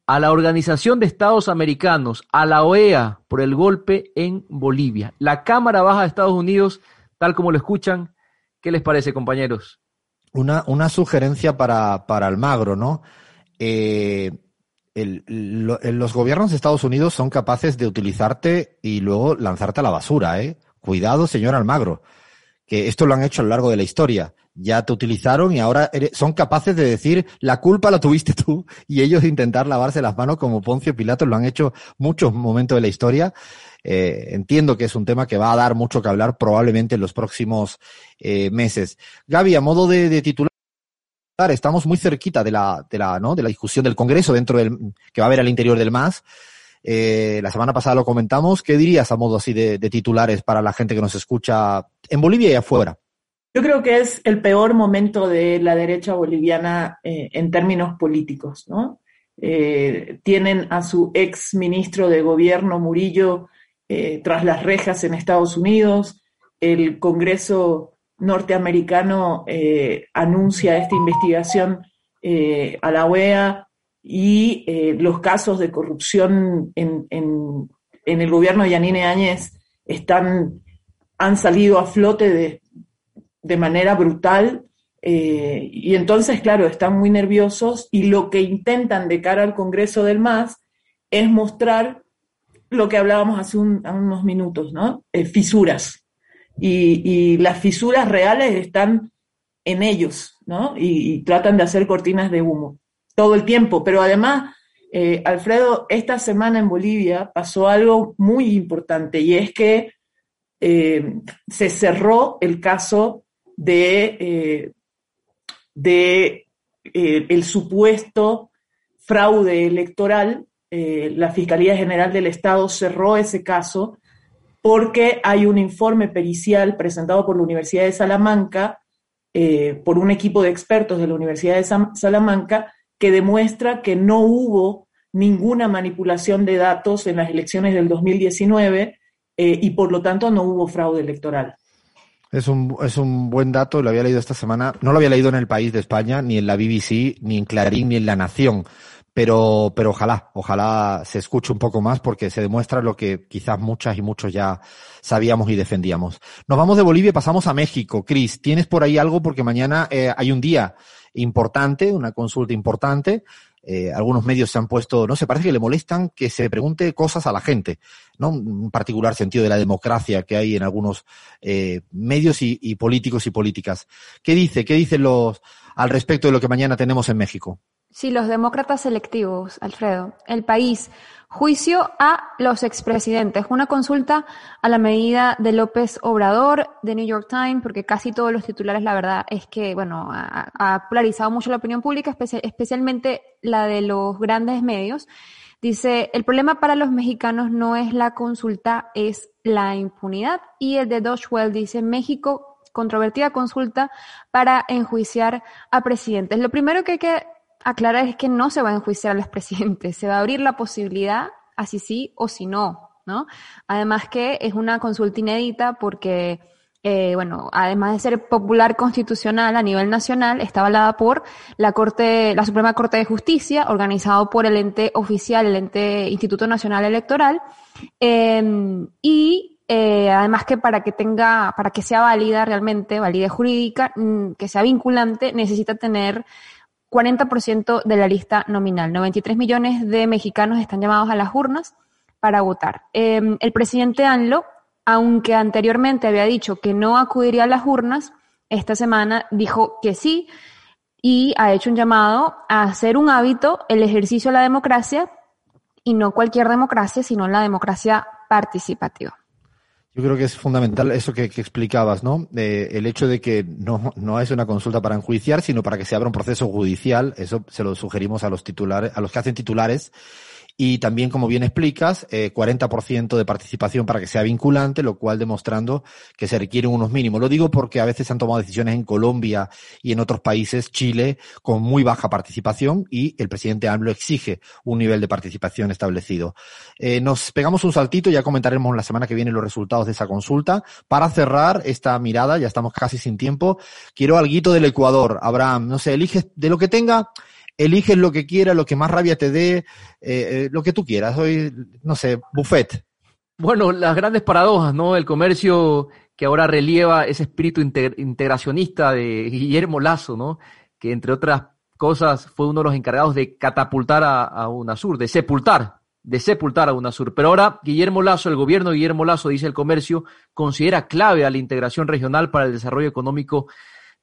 S9: a la Organización de Estados Americanos, a la OEA, por el golpe en Bolivia. La Cámara Baja de Estados Unidos, tal como lo escuchan, ¿qué les parece, compañeros?
S4: Una, una sugerencia para, para Almagro, ¿no? Eh, los gobiernos de Estados Unidos son capaces de utilizarte y luego lanzarte a la basura, ¿eh? Cuidado, señor Almagro, que esto lo han hecho a lo largo de la historia. Ya te utilizaron y ahora son capaces de decir la culpa la tuviste tú y ellos intentar lavarse las manos como Poncio Pilato lo han hecho muchos momentos de la historia. Eh, entiendo que es un tema que va a dar mucho que hablar probablemente en los próximos eh, meses. Gaby, a modo de titular, estamos muy cerquita de la, de la, ¿no? de la discusión del Congreso dentro del, que va a haber al interior del MAS. Eh, la semana pasada lo comentamos. ¿Qué dirías a modo así de, titulares para la gente que nos escucha en Bolivia y afuera?
S5: Yo creo que es el peor momento de la derecha boliviana eh, en términos políticos, ¿no? Eh, tienen a su ex ministro de gobierno, Murillo, tras las rejas en Estados Unidos. El Congreso norteamericano eh, anuncia esta investigación eh, a la OEA y eh, los casos de corrupción en, en, en el gobierno de Yanine Áñez están, han salido a flote de, de manera brutal. Y entonces, claro, están muy nerviosos y lo que intentan de cara al Congreso del MAS es mostrar lo que hablábamos hace un- unos minutos, ¿no? Fisuras. Y, las fisuras reales están en ellos, ¿no? Y, tratan de hacer cortinas de humo todo el tiempo. Pero además, eh, Alfredo, esta semana en Bolivia pasó algo muy importante y es que eh, se cerró el caso de, eh, de el supuesto fraude electoral. La Fiscalía General del Estado cerró ese caso porque hay un informe pericial presentado por la Universidad de Salamanca, eh, por un equipo de expertos de la Universidad de Salamanca, que demuestra que no hubo ninguna manipulación de datos en las elecciones del 2019 eh, y por lo tanto no hubo fraude electoral.
S4: Es un, es un buen dato, lo había leído esta semana. No lo había leído en el país de España, ni en la BBC, ni en Clarín, ni en La Nación. Pero, pero ojalá, ojalá se escuche un poco más porque se demuestra lo que quizás muchas y muchos ya sabíamos y defendíamos. Nos vamos de Bolivia y pasamos a México. Cris, ¿tienes por ahí algo? Porque mañana eh, hay un día importante, una consulta importante. Eh, algunos medios se han puesto, no sé, parece que le molestan que se pregunte cosas a la gente, ¿no? Un particular sentido de la democracia que hay en algunos eh, medios y, y políticos y políticas. ¿Qué dice? ¿Qué dicen los al respecto de lo que mañana tenemos en México?
S6: Sí, los demócratas selectivos, Alfredo. El país. Juicio a los expresidentes. Una consulta a la medida de López Obrador, de New York Times, porque casi todos los titulares, la verdad, es que, bueno, ha, polarizado mucho la opinión pública, espe- especialmente la de los grandes medios. Dice, el problema para los mexicanos no es la consulta, es la impunidad. Y el de Deutsche Welle dice, México, controvertida consulta para enjuiciar a presidentes. Lo primero que hay que aclarar es que no se va a enjuiciar a los presidentes, se va a abrir la posibilidad, así sí o si no, ¿no? Además que es una consulta inédita porque, eh, bueno, además de ser popular constitucional a nivel nacional, está avalada por la Corte, la Suprema Corte de Justicia, organizado por el ente oficial, el ente Instituto Nacional Electoral, eh, y eh, además que para que tenga, para que sea válida realmente, validez jurídica, mm, que sea vinculante, necesita tener 40% de la lista nominal. 93 millones de mexicanos están llamados a las urnas para votar. Eh, el presidente ANLO, aunque anteriormente había dicho que no acudiría a las urnas, esta semana dijo que sí y ha hecho un llamado a hacer un hábito el ejercicio de la democracia y no cualquier democracia, sino la democracia participativa.
S4: Yo creo que es fundamental eso que, explicabas, ¿no? Eh, el hecho de que no, no es una consulta para enjuiciar, sino para que se abra un proceso judicial. Eso se lo sugerimos a los titulares, a los que hacen titulares. Y también, como bien explicas, eh, 40% de participación para que sea vinculante, lo cual demostrando que se requieren unos mínimos. Lo digo porque a veces se han tomado decisiones en Colombia y en otros países, Chile, con muy baja participación y el presidente AMLO exige un nivel de participación establecido. Eh, nos pegamos un saltito, ya comentaremos la semana que viene los resultados de esa consulta. Para cerrar esta mirada, ya estamos casi sin tiempo, quiero algo del Ecuador. Abraham, no sé, eliges de lo que tenga, eliges lo que quieras, lo que más rabia te dé, eh, eh, lo que tú quieras. Hoy, no sé, buffet.
S9: Bueno, las grandes paradojas, ¿no? El comercio que ahora relieva ese espíritu integ- integracionista de Guillermo Lazo, ¿no? Que entre otras cosas fue uno de los encargados de catapultar a, a UNASUR, de sepultar, de sepultar a UNASUR. Pero ahora Guillermo Lazo, el gobierno de Guillermo Lazo, dice el comercio, considera clave a la integración regional para el desarrollo económico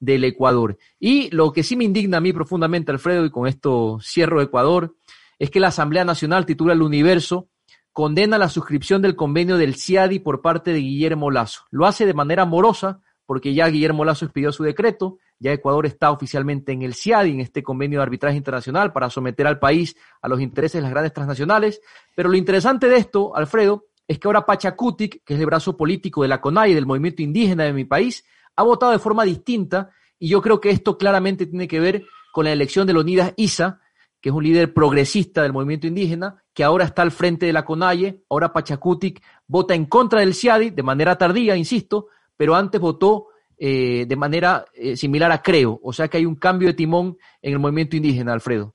S9: del Ecuador. Y lo que sí me indigna a mí profundamente, Alfredo, y con esto cierro Ecuador, es que la Asamblea Nacional titula El Universo condena la suscripción del convenio del CIADI por parte de Guillermo Lazo. Lo hace de manera amorosa, porque ya Guillermo Lazo expidió su decreto, Ya Ecuador está oficialmente en el CIADI, en este convenio de arbitraje internacional, para someter al país a los intereses de las grandes transnacionales. Pero lo interesante de esto, Alfredo, es que ahora Pachacutic, que es el brazo político de la CONAI, del movimiento indígena de mi país, ha votado de forma distinta y yo creo que esto claramente tiene que ver con la elección de Leonidas Isa, que es un líder progresista del movimiento indígena, que ahora está al frente de la CONAIE, ahora Pachacutic vota en contra del CIADI de manera tardía, insisto, pero antes votó eh, de manera eh, similar a Creo, o sea que hay un cambio de timón en el movimiento indígena, Alfredo.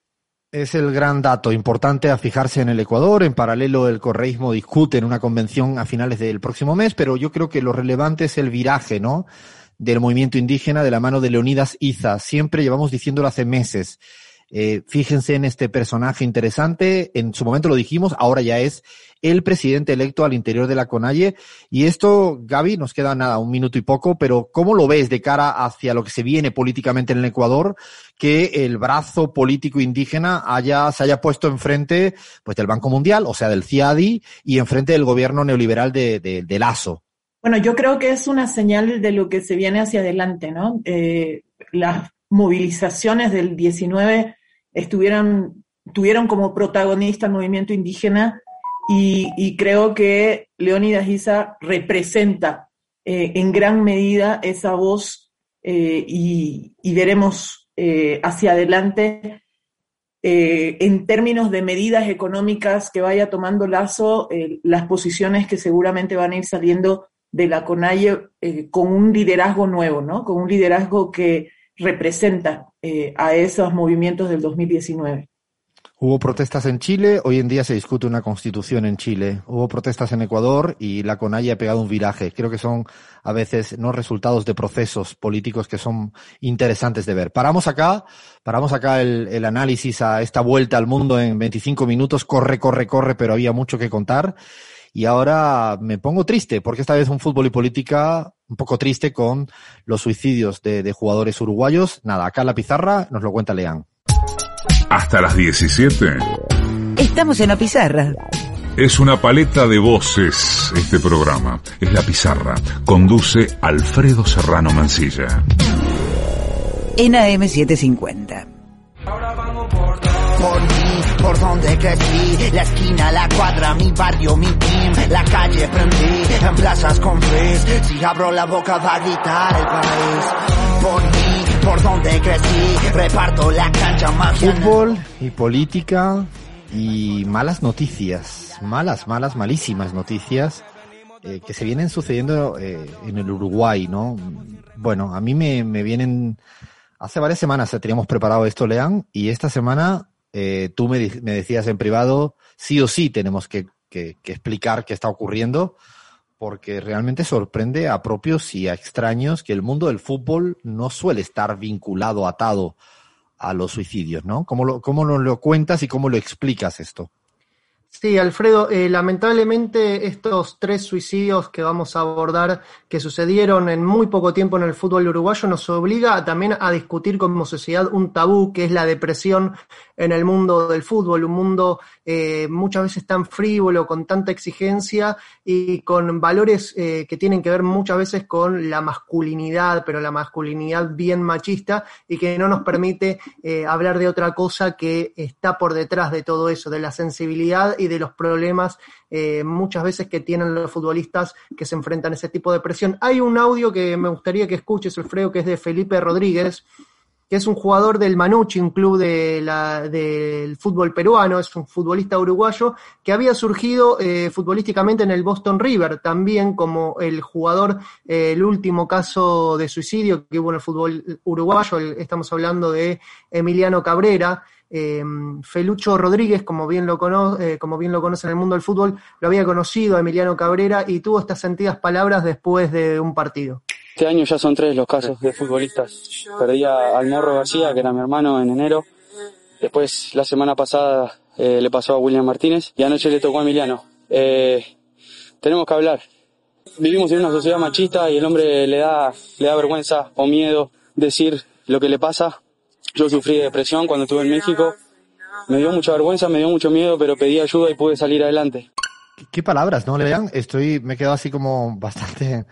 S4: Es el gran dato importante a fijarse en el Ecuador. En paralelo, el correísmo discute en una convención a finales del próximo mes, pero yo creo que lo relevante es el viraje, ¿no? Del movimiento indígena de la mano de Leonidas Iza. Siempre llevamos diciéndolo hace meses. Eh, fíjense en este personaje interesante. En su momento lo dijimos, ahora ya es el presidente electo al interior de la CONAIE. Y esto, Gaby, nos queda nada, un minuto y poco, pero ¿cómo lo ves de cara hacia lo que se viene políticamente en el Ecuador? Que el brazo político indígena haya, se haya puesto enfrente, pues, del Banco Mundial, o sea, del CIADI, y enfrente del gobierno neoliberal de, de, de Lazo.
S5: Bueno, yo creo que es una señal de lo que se viene hacia adelante, ¿no? Eh, las movilizaciones del 19 estuvieron, tuvieron como protagonista el movimiento indígena y, creo que Leónidas Isa representa eh, en gran medida esa voz eh, y, veremos hacia adelante en términos de medidas económicas que vaya tomando Lazo, las posiciones que seguramente van a ir saliendo de la CONAIE con un liderazgo nuevo, ¿no? Con un liderazgo que representa eh, a esos movimientos del 2019.
S4: Hubo protestas en Chile, hoy en día se discute una constitución en Chile. Hubo protestas en Ecuador y la CONAIE ha pegado un viraje. Creo que son a veces no resultados de procesos políticos que son interesantes de ver. Paramos acá, paramos acá el, el análisis a esta vuelta al mundo en 25 minutos. Corre, corre, corre, pero había mucho que contar. Y ahora me pongo triste, porque esta vez un fútbol y política un poco triste con los suicidios de, de jugadores uruguayos. Nada, acá en la pizarra nos lo cuenta Leán.
S1: Hasta las 17.
S2: Estamos en la pizarra.
S1: Es una paleta de voces este programa. Es la pizarra. Conduce Alfredo Serrano Mancilla.
S2: En AM750.
S3: Por por
S4: Fútbol y política y malas noticias, malas, malas, malísimas noticias eh, que se vienen sucediendo eh, en el Uruguay, ¿no? Bueno, a mí me, me vienen... Hace varias semanas teníamos preparado esto, Leán, y esta semana eh, tú me, decías en privado, sí o sí tenemos que, explicar qué está ocurriendo, porque realmente sorprende a propios y a extraños que el mundo del fútbol no suele estar vinculado, atado a los suicidios, ¿no? ¿Cómo lo, lo, lo cuentas y cómo lo explicas esto?
S7: Sí, Alfredo, eh, lamentablemente estos tres suicidios que vamos a abordar que sucedieron en muy poco tiempo en el fútbol uruguayo nos obliga también a discutir como sociedad un tabú que es la depresión en el mundo del fútbol, un mundo eh, muchas veces tan frívolo, con tanta exigencia y con valores eh, que tienen que ver muchas veces con la masculinidad, pero la masculinidad bien machista y que no nos permite eh, hablar de otra cosa que está por detrás de todo eso, de la sensibilidad y de los problemas eh, muchas veces que tienen los futbolistas que se enfrentan a ese tipo de presión. Hay un audio que me gustaría que escuches, Alfredo, que es de Felipe Rodríguez, que es un jugador del Manucci, un club de la, del fútbol peruano, es un futbolista uruguayo que había surgido eh, futbolísticamente en el Boston River, también como el jugador, eh, el último caso de suicidio que hubo en el fútbol uruguayo, estamos hablando de Emiliano Cabrera, eh, Felucho Rodríguez, como bien, lo conoce, eh, como bien lo conoce en el mundo del fútbol, lo había conocido a Emiliano Cabrera y tuvo estas sentidas palabras después de un partido.
S11: Este año ya son tres los casos de futbolistas. Perdí al Morro García, que era mi hermano, en enero. Después, la semana pasada, eh, le pasó a William Martínez y anoche le tocó a Emiliano. Eh, tenemos que hablar. Vivimos en una sociedad machista y el hombre le da, le da vergüenza o miedo decir lo que le pasa. Yo sufrí de depresión cuando estuve en México. Me dio mucha vergüenza, me dio mucho miedo, pero pedí ayuda y pude salir adelante.
S4: ¿Qué palabras, no, Lean? Estoy, me he quedado así como bastante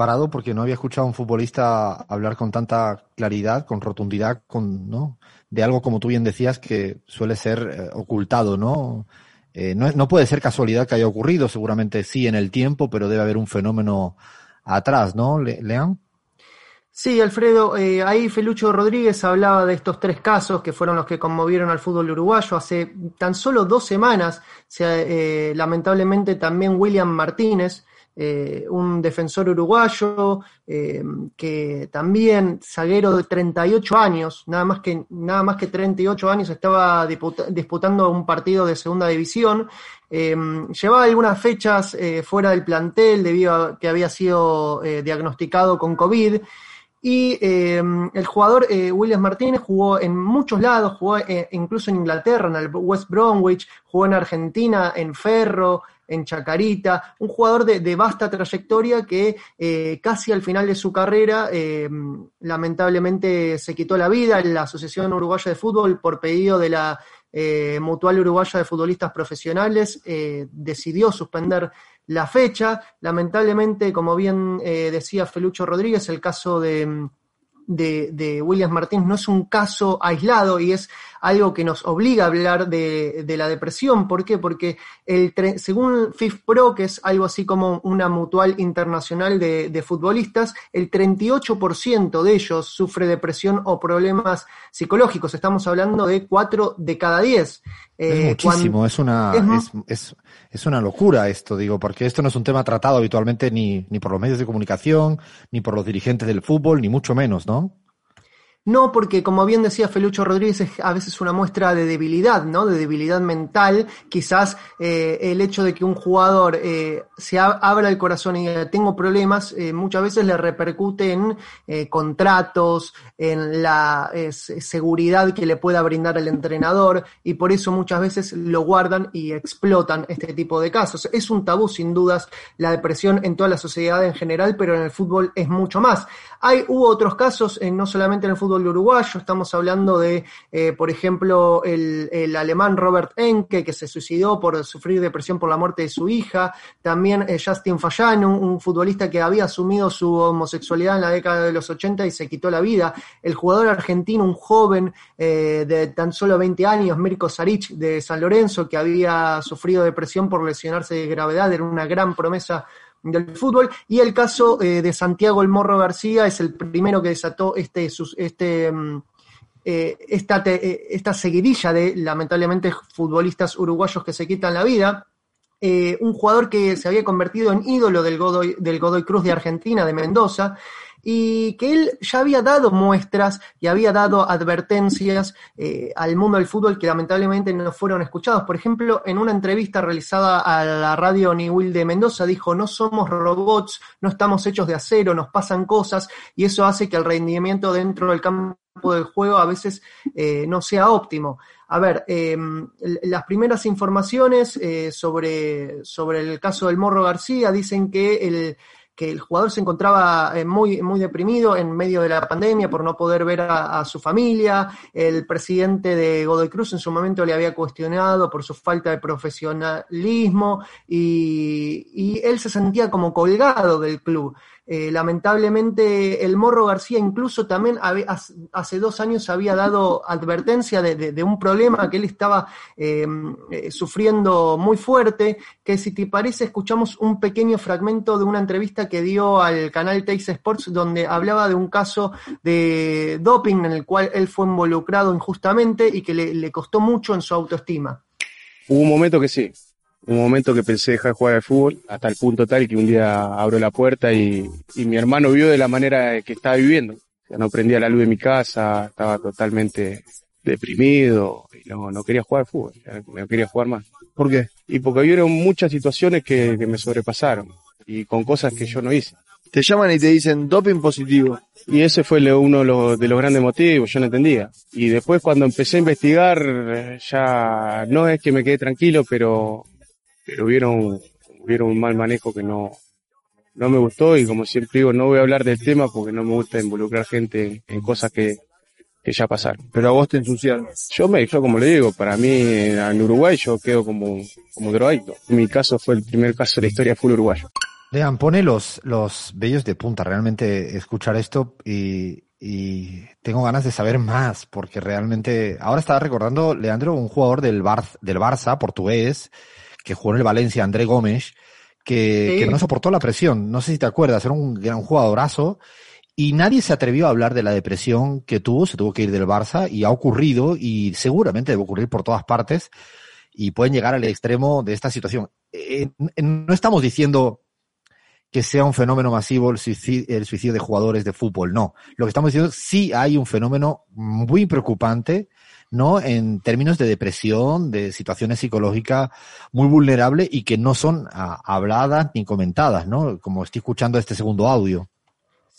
S4: parado porque no había escuchado a un futbolista hablar con tanta claridad, con rotundidad, con, ¿no? De algo como tú bien decías que suele ser eh, ocultado, ¿no? Eh, ¿no? Puede ser casualidad que haya ocurrido, seguramente sí en el tiempo, pero debe haber un fenómeno atrás, ¿no, Leán?
S7: Sí, Alfredo, eh, ahí Felucho Rodríguez hablaba de estos tres casos que fueron los que conmovieron al fútbol uruguayo. Hace tan solo dos semanas, se, lamentablemente también William Martínez, eh, un defensor uruguayo eh, que también zaguero de 38 años, nada más que, nada más que 38 años estaba disputando un partido de segunda división. Eh, llevaba algunas fechas fuera del plantel debido a que había sido diagnosticado con COVID. Y el jugador William Martínez jugó en muchos lados, jugó incluso en Inglaterra, en el West Bromwich, jugó en Argentina, en Ferro, en Chacarita, un jugador de, vasta trayectoria que eh, casi al final de su carrera eh, lamentablemente se quitó la vida en la Asociación Uruguaya de Fútbol por pedido de la eh, Mutual Uruguaya de Futbolistas Profesionales, decidió suspender la fecha. Lamentablemente, como bien decía Felucho Rodríguez, el caso de, de, de Williams Martínez no es un caso aislado y es algo que nos obliga a hablar de, de la depresión. ¿Por qué? Porque el, según FIFPro, que es algo así como una mutual internacional de, de futbolistas, el 38% de ellos sufre depresión o problemas psicológicos. Estamos hablando de 4 de cada 10.
S4: Es eh, muchísimo, es una, es, es, es, una locura esto, digo, porque esto no es un tema tratado habitualmente ni, ni por los medios de comunicación, ni por los dirigentes del fútbol, ni mucho menos, ¿no?
S7: No, porque como bien decía Felucho Rodríguez, es a veces una muestra de debilidad, ¿no? De debilidad mental. Quizás eh, el hecho de que un jugador eh, se abra el corazón y tengo problemas, eh, muchas veces le repercute en contratos, en la seguridad que le pueda brindar el entrenador, y por eso muchas veces lo guardan y explotan este tipo de casos. Es un tabú, sin dudas, la depresión en toda la sociedad en general, pero en el fútbol es mucho más. Hay, hubo otros casos, no solamente en el fútbol, uruguayo. Estamos hablando de, eh, por ejemplo, el, alemán Robert Enke, que se suicidó por sufrir depresión por la muerte de su hija. También eh, Justin Fallan, un, futbolista que había asumido su homosexualidad en la década de los 80 y se quitó la vida. El jugador argentino, un joven eh, de tan solo 20 años, Mirko Saric de San Lorenzo, que había sufrido depresión por lesionarse de gravedad, era una gran promesa del fútbol. Y el caso eh, de Santiago El Morro García es el primero que desató este, este, mm, eh, esta, eh, esta seguidilla de, lamentablemente, futbolistas uruguayos que se quitan la vida. un jugador que se había convertido en ídolo del Godoy, del Godoy Cruz de Argentina, de Mendoza, y que él ya había dado muestras y había dado advertencias eh, al mundo del fútbol que lamentablemente no fueron escuchados. Por ejemplo, en una entrevista realizada a la radio Niwil de Mendoza dijo, no somos robots, no estamos hechos de acero, nos pasan cosas y eso hace que el rendimiento dentro del campo del juego a veces eh, no sea óptimo. A ver, em, las primeras informaciones eh, sobre, sobre el caso del Morro García dicen que el, que el jugador se encontraba eh, muy, muy deprimido en medio de la pandemia por no poder ver a, su familia. El presidente de Godoy Cruz en su momento le había cuestionado por su falta de profesionalismo y, y él se sentía como colgado del club. Eh, lamentablemente, el Morro García incluso también hace dos años había dado advertencia de, un problema que él estaba em, eh, sufriendo muy fuerte, que si te parece, escuchamos un pequeño fragmento de una entrevista que dio al canal Teis Sports, donde hablaba de un caso de doping en el cual él fue involucrado injustamente y que le costó mucho en su autoestima.
S12: Hubo un momento que sí, un momento que pensé dejar de jugar al fútbol, hasta el punto tal que un día abro la puerta y, mi hermano vio de la manera que estaba viviendo. Ya no prendía la luz de mi casa, estaba totalmente deprimido, y no, no quería jugar al fútbol, no quería jugar más.
S13: ¿Por qué?
S12: Y porque hubieron muchas situaciones que, me sobrepasaron, y con cosas que yo no hice.
S13: Te llaman y te dicen doping positivo.
S12: Y ese fue uno de los, de los grandes motivos, yo no entendía. Y después cuando empecé a investigar, ya no es que me quedé tranquilo, pero pero hubieron, hubieron un mal manejo que no, no me gustó y como siempre digo, no voy a hablar del tema porque no me gusta involucrar gente en, cosas que, que ya pasaron.
S13: Pero a vos te ensuciaron.
S12: Yo me, yo como le digo, para mí en Uruguay yo quedo como, como drogadicto. Mi caso fue el primer caso de la historia full uruguayo.
S4: Dean, pone los, los vellos de punta. Realmente escuchar esto y, y tengo ganas de saber más, porque realmente. Ahora estaba recordando, Leandro, un jugador del, Bar, del Barça, portugués, que jugó en el Valencia, André Gómez, que,
S7: Sí.
S4: que no soportó la presión. No sé si te acuerdas, era un gran jugadorazo. Y nadie se atrevió a hablar de la depresión que tuvo, se tuvo que ir del Barça y ha ocurrido y seguramente debe ocurrir por todas partes y pueden llegar al extremo de esta situación. Eh, eh, no estamos diciendo que sea un fenómeno masivo el suicidio, el suicidio de jugadores de fútbol, no. Lo que estamos diciendo es sí hay un fenómeno muy preocupante, ¿no? En términos de depresión, de situaciones psicológicas muy vulnerables y que no son ah, habladas ni comentadas, ¿no? Como estoy escuchando este segundo audio.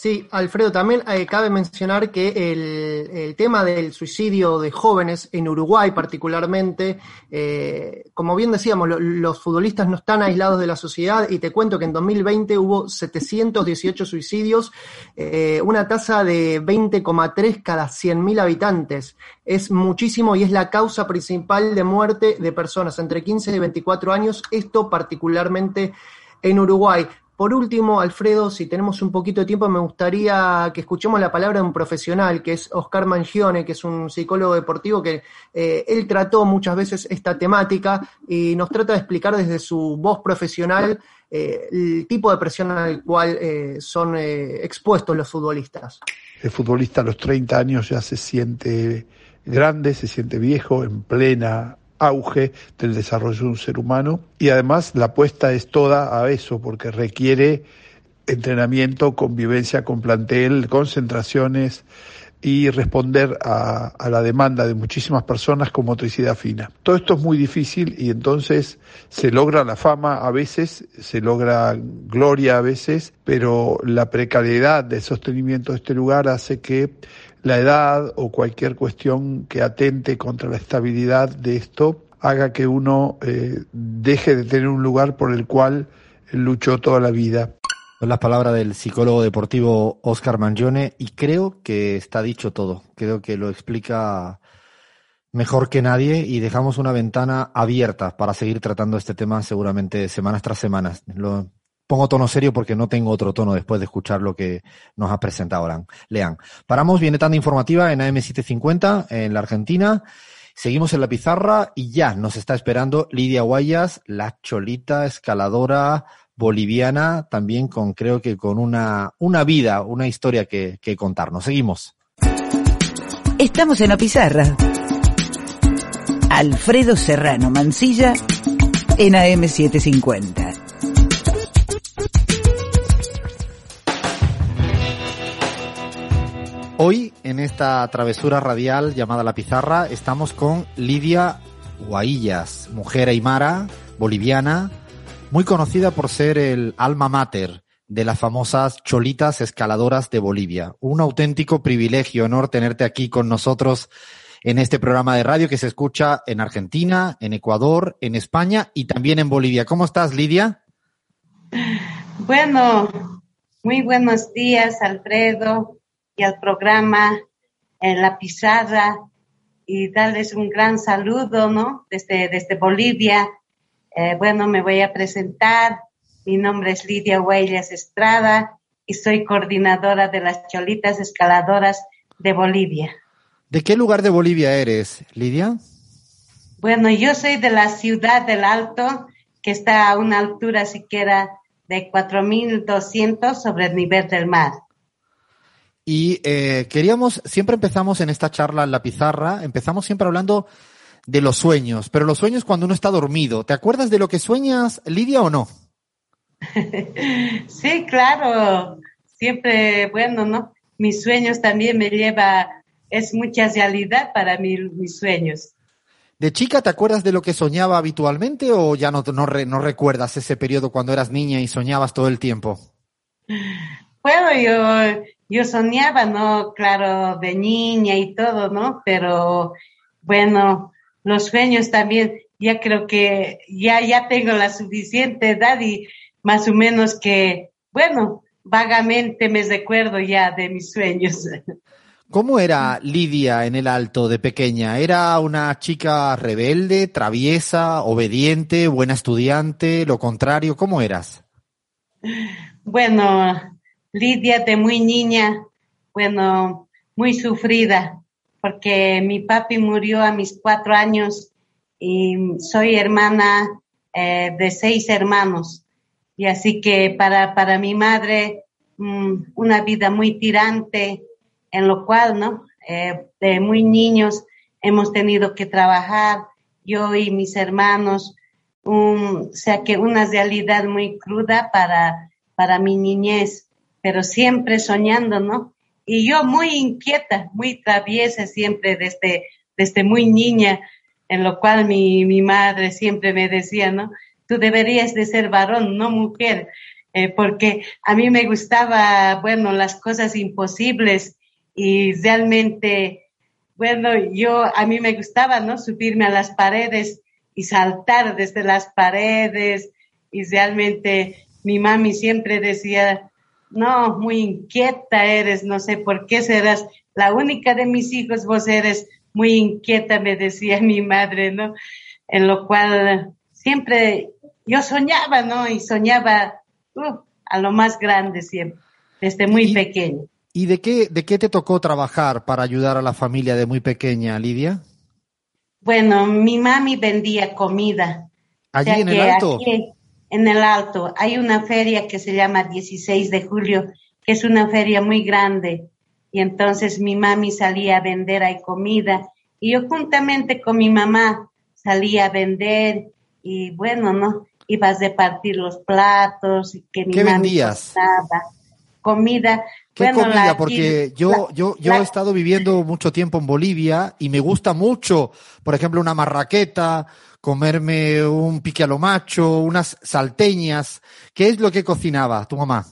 S7: Sí, Alfredo, también eh, cabe mencionar que el, tema del suicidio de jóvenes en Uruguay particularmente, eh, como bien decíamos, lo- los futbolistas no están aislados de la sociedad y te cuento que en 2020 hubo 718 suicidios, eh, una tasa de 20,3 cada 100.000 habitantes. Es muchísimo y es la causa principal de muerte de personas entre 15 y 24 años, esto particularmente en Uruguay. Por último, Alfredo, si tenemos un poquito de tiempo, me gustaría que escuchemos la palabra de un profesional, que es Oscar Mangione, que es un psicólogo deportivo que eh, él trató muchas veces esta temática y nos trata de explicar desde su voz profesional eh, el tipo de presión al cual eh, son expuestos los futbolistas.
S14: El futbolista a los 30 años ya se siente grande, se siente viejo, en plena auge del desarrollo de un ser humano y además la apuesta es toda a eso porque requiere entrenamiento, convivencia con plantel, concentraciones y responder a, la demanda de muchísimas personas con motricidad fina. Todo esto es muy difícil y entonces se logra la fama a veces, se logra gloria a veces, pero la precariedad de sostenimiento de este lugar hace que la edad o cualquier cuestión que atente contra la estabilidad de esto haga que uno eh, deje de tener un lugar por el cual luchó toda la vida.
S4: Son las palabras del psicólogo deportivo Oscar Mangione y creo que está dicho todo. Creo que lo explica mejor que nadie y dejamos una ventana abierta para seguir tratando este tema seguramente semanas tras semanas. Pongo tono serio porque no tengo otro tono después de escuchar lo que nos ha presentado Lean. Paramos, viene tanda informativa en AM750 en la Argentina. Seguimos en la pizarra y ya nos está esperando Lidia Guayas, la cholita escaladora boliviana, también con, creo que con una, una vida, una historia que, que contarnos. Seguimos.
S2: Estamos en la pizarra. Alfredo Serrano Mancilla en AM750.
S4: Hoy, en esta travesura radial llamada La Pizarra, estamos con Lidia Guaillas, mujer aymara, boliviana, muy conocida por ser el alma mater de las famosas cholitas escaladoras de Bolivia. Un auténtico privilegio, honor tenerte aquí con nosotros en este programa de radio que se escucha en Argentina, en Ecuador, en España y también en Bolivia. ¿Cómo estás, Lidia?
S15: Bueno, muy buenos días, Alfredo, al programa en la pizarra, y darles un gran saludo, ¿no? Desde, desde Bolivia. Eh, bueno, me voy a presentar. Mi nombre es Lidia Huellas Estrada y soy coordinadora de las Cholitas Escaladoras de Bolivia.
S4: ¿De qué lugar de Bolivia eres, Lidia?
S15: Bueno, yo soy de la ciudad del Alto, que está a una altura siquiera de 4.200 sobre el nivel del mar.
S4: Y eh, queríamos, siempre empezamos en esta charla en la pizarra, empezamos siempre hablando de los sueños, pero los sueños cuando uno está dormido. ¿Te acuerdas de lo que sueñas, Lidia, o no?
S15: Sí, claro, siempre, bueno, ¿no? Mis sueños también me lleva, es mucha realidad para mí, mis sueños.
S4: ¿De chica te acuerdas de lo que soñaba habitualmente o ya no, no, no recuerdas ese periodo cuando eras niña y soñabas todo el tiempo?
S15: Bueno, yo, yo soñaba, ¿no? Claro, de niña y todo, ¿no? Pero, bueno, los sueños también, ya creo que ya, ya tengo la suficiente edad y más o menos que, bueno, vagamente me recuerdo ya de mis sueños.
S4: ¿Cómo era Lidia en el alto de pequeña? ¿Era una chica rebelde, traviesa, obediente, buena estudiante, lo contrario? ¿Cómo eras?
S15: Bueno, Lidia de muy niña, bueno, muy sufrida, porque mi papi murió a mis cuatro años y soy hermana eh, de seis hermanos. Y así que para, para mi madre, mm, una vida muy tirante, en lo cual, ¿no? Eh, de muy niños hemos tenido que trabajar, yo y mis hermanos, o sea que una realidad muy cruda para, para mi niñez, pero siempre soñando, ¿no? Y yo muy inquieta, muy traviesa siempre desde, desde muy niña, en lo cual mi, mi madre siempre me decía, ¿no? Tú deberías de ser varón, no mujer, eh, porque a mí me gustaba, bueno, las cosas imposibles y realmente, bueno, yo, a mí me gustaba, ¿no? Subirme a las paredes y saltar desde las paredes y realmente mi mami siempre decía, no, muy inquieta eres, no sé por qué serás la única de mis hijos, vos eres muy inquieta, me decía mi madre, ¿no? En lo cual siempre yo soñaba, ¿no? Y soñaba uh, a lo más grande siempre, desde muy pequeño.
S4: ¿Y de qué, de qué te tocó trabajar para ayudar a la familia de muy pequeña, Lidia?
S15: Bueno, mi mami vendía comida.
S4: ¿Allí en el Alto?
S15: En el Alto hay una feria que se llama 16 de julio, que es una feria muy grande. Y entonces mi mami salía a vender ahí comida. Y yo juntamente con mi mamá salía a vender. Y bueno, ¿no? Ibas a repartir los platos. Que mi
S4: ¿Qué vendías?
S15: comida.
S4: ¿Qué comida? Porque yo, yo, yo he estado viviendo mucho tiempo en Bolivia y me gusta mucho, por ejemplo, una marraqueta, comerme un pique a lo macho, unas salteñas. ¿Qué es lo que cocinaba tu mamá?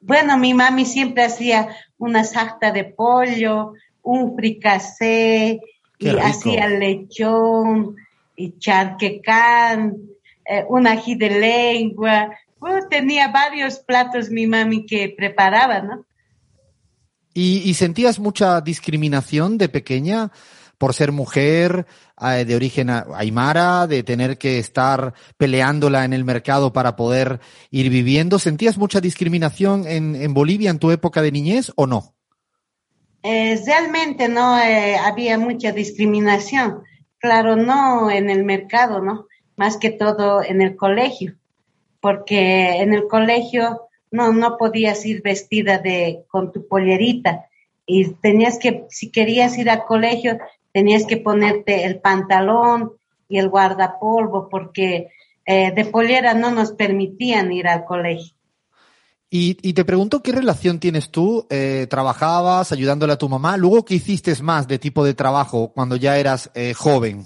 S15: Bueno, mi mami siempre hacía una sarta de pollo, un fricasé, y hacía lechón, y charquecán, eh, un ají de lengua, tenía varios platos mi mami que preparaba, ¿no?
S4: ¿Y, sentías mucha discriminación de pequeña por ser mujer de origen aymara, de tener que estar peleándola en el mercado para poder ir viviendo? ¿Sentías mucha discriminación en, Bolivia en tu época de niñez o no?
S15: Eh, realmente no eh, había mucha discriminación. Claro, no en el mercado, ¿no? Más que todo en el colegio porque en el colegio no, no podías ir vestida de, con tu pollerita y tenías que, si querías ir al colegio, tenías que ponerte el pantalón y el guardapolvo porque eh, de pollera no nos permitían ir al colegio.
S4: Y, y te pregunto qué relación tienes tú, eh, trabajabas ayudándole a tu mamá, luego qué hiciste más de tipo de trabajo cuando ya eras eh, joven.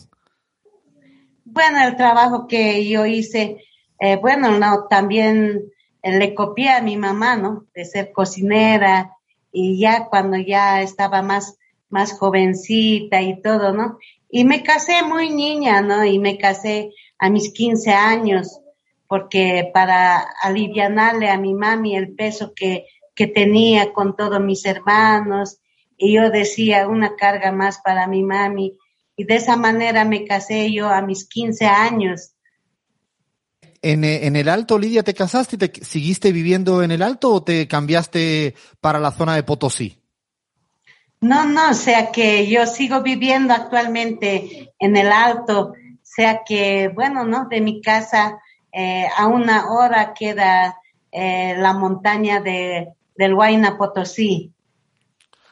S15: Bueno, el trabajo que yo hice eh, bueno, no, también eh, le copié a mi mamá, ¿no? De ser cocinera y ya cuando ya estaba más, más jovencita y todo, ¿no? Y me casé muy niña, ¿no? Y me casé a mis 15 años porque para aliviarle a mi mami el peso que, que tenía con todos mis hermanos y yo decía una carga más para mi mami y de esa manera me casé yo a mis 15 años
S4: en, en, el Alto, Lidia, te casaste te seguiste viviendo en el Alto o te cambiaste para la zona de Potosí?
S15: No, no, o sea que yo sigo viviendo actualmente en el Alto, o sea que, bueno, ¿no? De mi casa eh, a una hora queda eh, la montaña de, del Huayna Potosí.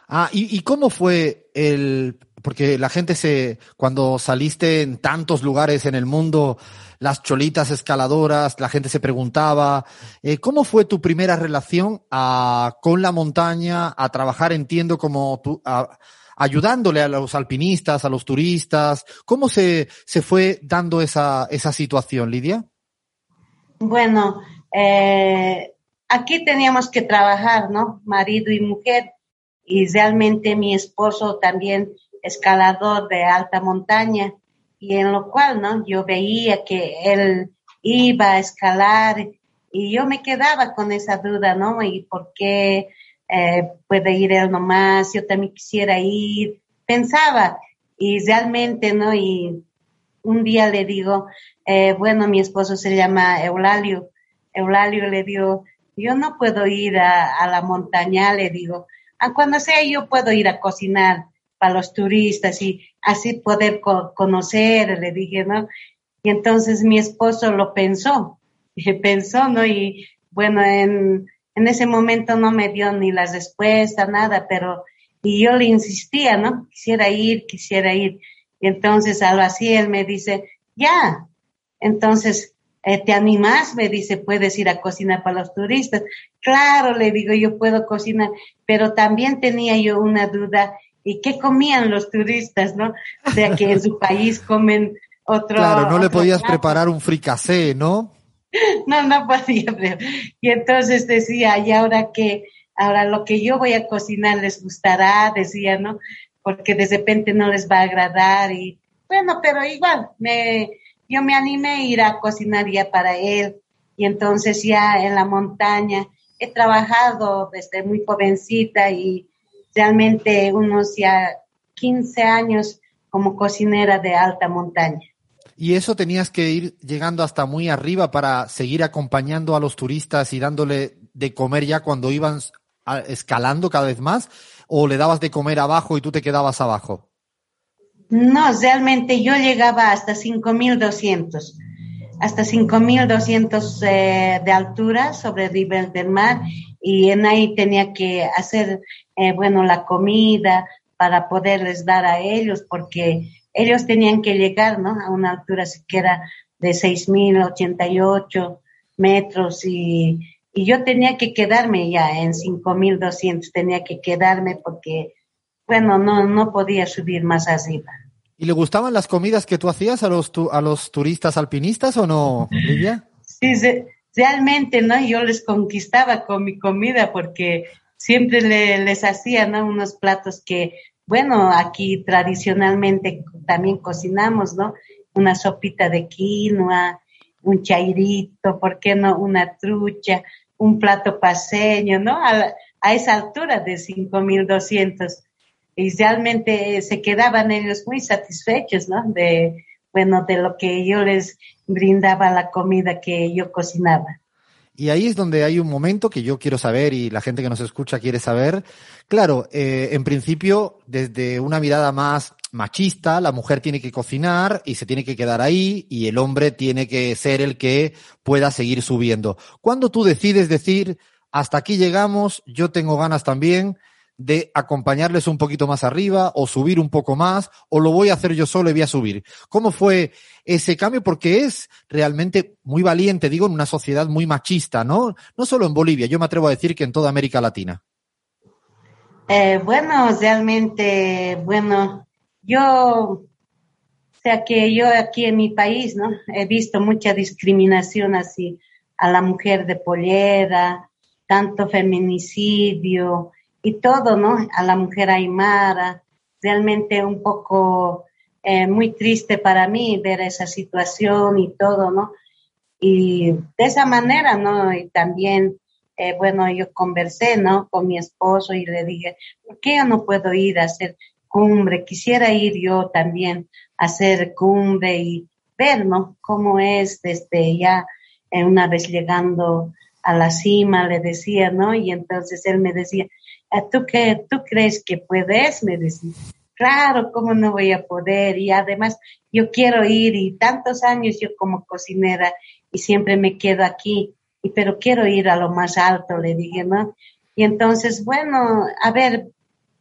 S4: Ah, ¿y, ¿y cómo fue el, porque la gente se, cuando saliste en tantos lugares en el mundo, las cholitas escaladoras, la gente se preguntaba, eh, ¿cómo fue tu primera relación a, con la montaña, a trabajar, entiendo, como tú, ayudándole a los alpinistas, a los turistas? ¿Cómo se, se fue dando esa, esa situación, Lidia?
S15: Bueno, eh, aquí teníamos que trabajar, ¿no? Marido y mujer. Y realmente mi esposo también escalador de alta montaña y en lo cual, ¿no? Yo veía que él iba a escalar y yo me quedaba con esa duda, ¿no? ¿Y por qué eh, puede ir él nomás? Yo también quisiera ir. Pensaba y realmente, ¿no? Y un día le digo, eh, bueno, mi esposo se llama Eulalio. Eulalio le dio, yo no puedo ir a, la montaña, le digo, a cuando sea yo puedo ir a cocinar para los turistas y así poder co- conocer, le dije, ¿no? Y entonces mi esposo lo pensó, pensó, ¿no? Y bueno, en, en ese momento no me dio ni la respuesta, nada, pero y yo le insistía, ¿no? Quisiera ir, quisiera ir. Y entonces algo así él me dice, ya. Entonces, eh, ¿te animas? Me dice, puedes ir a cocinar para los turistas. Claro, le digo, yo puedo cocinar, pero también tenía yo una duda. ¿Y qué comían los turistas, no? O sea, que en su país comen otro.
S4: Claro, no le podías
S15: plato.
S4: preparar un fricasé, ¿no?
S15: No, no podía. Y entonces decía, y ahora que, ahora lo que yo voy a cocinar les gustará, decía, ¿no? Porque de repente no les va a agradar y bueno, pero igual, me, yo me animé a ir a cocinar ya para él y entonces ya en la montaña he trabajado desde muy jovencita y realmente unos ya 15 años como cocinera de alta montaña.
S4: Y eso tenías que ir llegando hasta muy arriba para seguir acompañando a los turistas y dándole de comer ya cuando iban escalando cada vez más, o le dabas de comer abajo y tú te quedabas abajo.
S15: No, realmente yo llegaba hasta 5200, hasta 5200 eh, de altura sobre el nivel del mar y en ahí tenía que hacer, eh, bueno, la comida para poderles dar a ellos porque ellos tenían que llegar, ¿no? A una altura siquiera de 6088 metros y, y yo tenía que quedarme ya en 5200, tenía que quedarme porque, bueno, no, no podía subir más arriba.
S4: ¿Y le gustaban las comidas que tú hacías a los, tu- a los turistas alpinistas o no, Lidia?
S15: Sí, re- realmente, ¿no? Yo les conquistaba con mi comida porque siempre le- les hacía, ¿no? Unos platos que, bueno, aquí tradicionalmente también cocinamos, ¿no? Una sopita de quinoa, un chairito, ¿por qué no? Una trucha, un plato paseño, ¿no? A, a esa altura de 5200. Y realmente se quedaban ellos muy satisfechos, ¿no? De, bueno, de lo que yo les brindaba la comida que yo cocinaba.
S4: Y ahí es donde hay un momento que yo quiero saber y la gente que nos escucha quiere saber. Claro, eh, en principio, desde una mirada más machista, la mujer tiene que cocinar y se tiene que quedar ahí y el hombre tiene que ser el que pueda seguir subiendo. Cuando tú decides decir, hasta aquí llegamos, yo tengo ganas también de acompañarles un poquito más arriba o subir un poco más o lo voy a hacer yo solo y voy a subir. ¿Cómo fue ese cambio? Porque es realmente muy valiente, digo, en una sociedad muy machista, ¿no? No solo en Bolivia, yo me atrevo a decir que en toda América Latina.
S15: Eh, bueno, realmente, bueno, yo, o sea que yo aquí en mi país, ¿no? He visto mucha discriminación así a la mujer de pollera, tanto feminicidio y todo, ¿no? A la mujer aymara. Realmente un poco eh, muy triste para mí ver esa situación y todo, ¿no? Y de esa manera, ¿no? Y también, eh, bueno, yo conversé, ¿no? Con mi esposo y le dije, ¿por qué yo no puedo ir a hacer cumbre? Quisiera ir yo también a hacer cumbre y ver, ¿no? Cómo es desde ya, eh, una vez llegando a la cima, le decía, ¿no? Y entonces él me decía, "Ah, ¿tú qué, tú crees que puedes? Me decía, claro, ¿cómo no voy a poder? Y además, yo quiero ir y tantos años yo como cocinera y siempre me quedo aquí, y pero quiero ir a lo más alto, le dije, ¿no? Y entonces, bueno, a ver,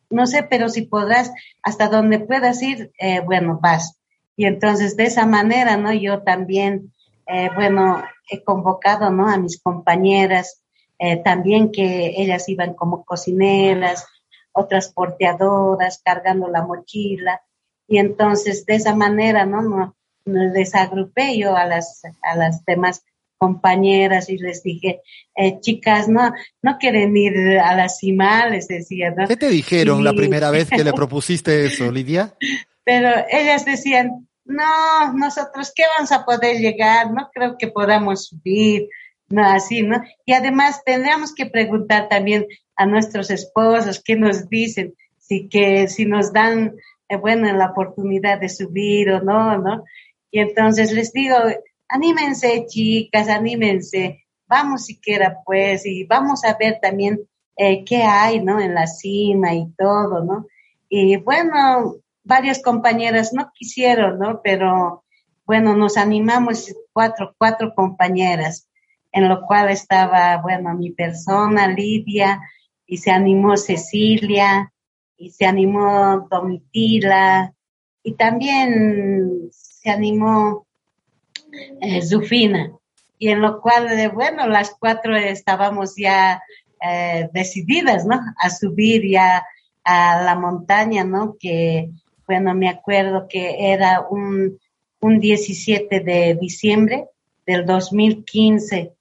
S15: no sé, pero si podrás, hasta donde puedas ir, eh, bueno, vas. Y entonces, de esa manera, ¿no? Yo también, eh, bueno, he convocado, ¿no? A mis compañeras, eh, también que ellas iban como cocineras, otras porteadoras, cargando la mochila. Y entonces, de esa manera, ¿no? no les agrupé yo a las, a las demás compañeras y les dije, eh, chicas, no, no quieren ir a la cima, les decía, ¿no?
S4: ¿Qué te dijeron
S15: Y-
S4: la primera vez que le propusiste eso, Lidia?
S15: Pero ellas decían, no, nosotros qué vamos a poder llegar, no creo que podamos subir, no, así, ¿no? Y además tendríamos que preguntar también a nuestros esposos qué nos dicen, si que, si nos dan, eh, bueno, la oportunidad de subir o no, ¿no? Y entonces les digo, anímense, chicas, anímense. vamos siquiera pues y vamos a ver también eh, qué hay, ¿no? En la cima y todo, ¿no? Y bueno, varias compañeras no quisieron, ¿no? Pero bueno, nos animamos cuatro, cuatro compañeras, en lo cual estaba, bueno, mi persona, Lidia, y se animó Cecilia, y se animó Domitila, y también se animó eh, Zufina, y en lo cual, eh, bueno, las cuatro estábamos ya eh, decididas, ¿no? A subir ya a la montaña, ¿no? Que, bueno, me acuerdo que era un un 17 de diciembre del 2015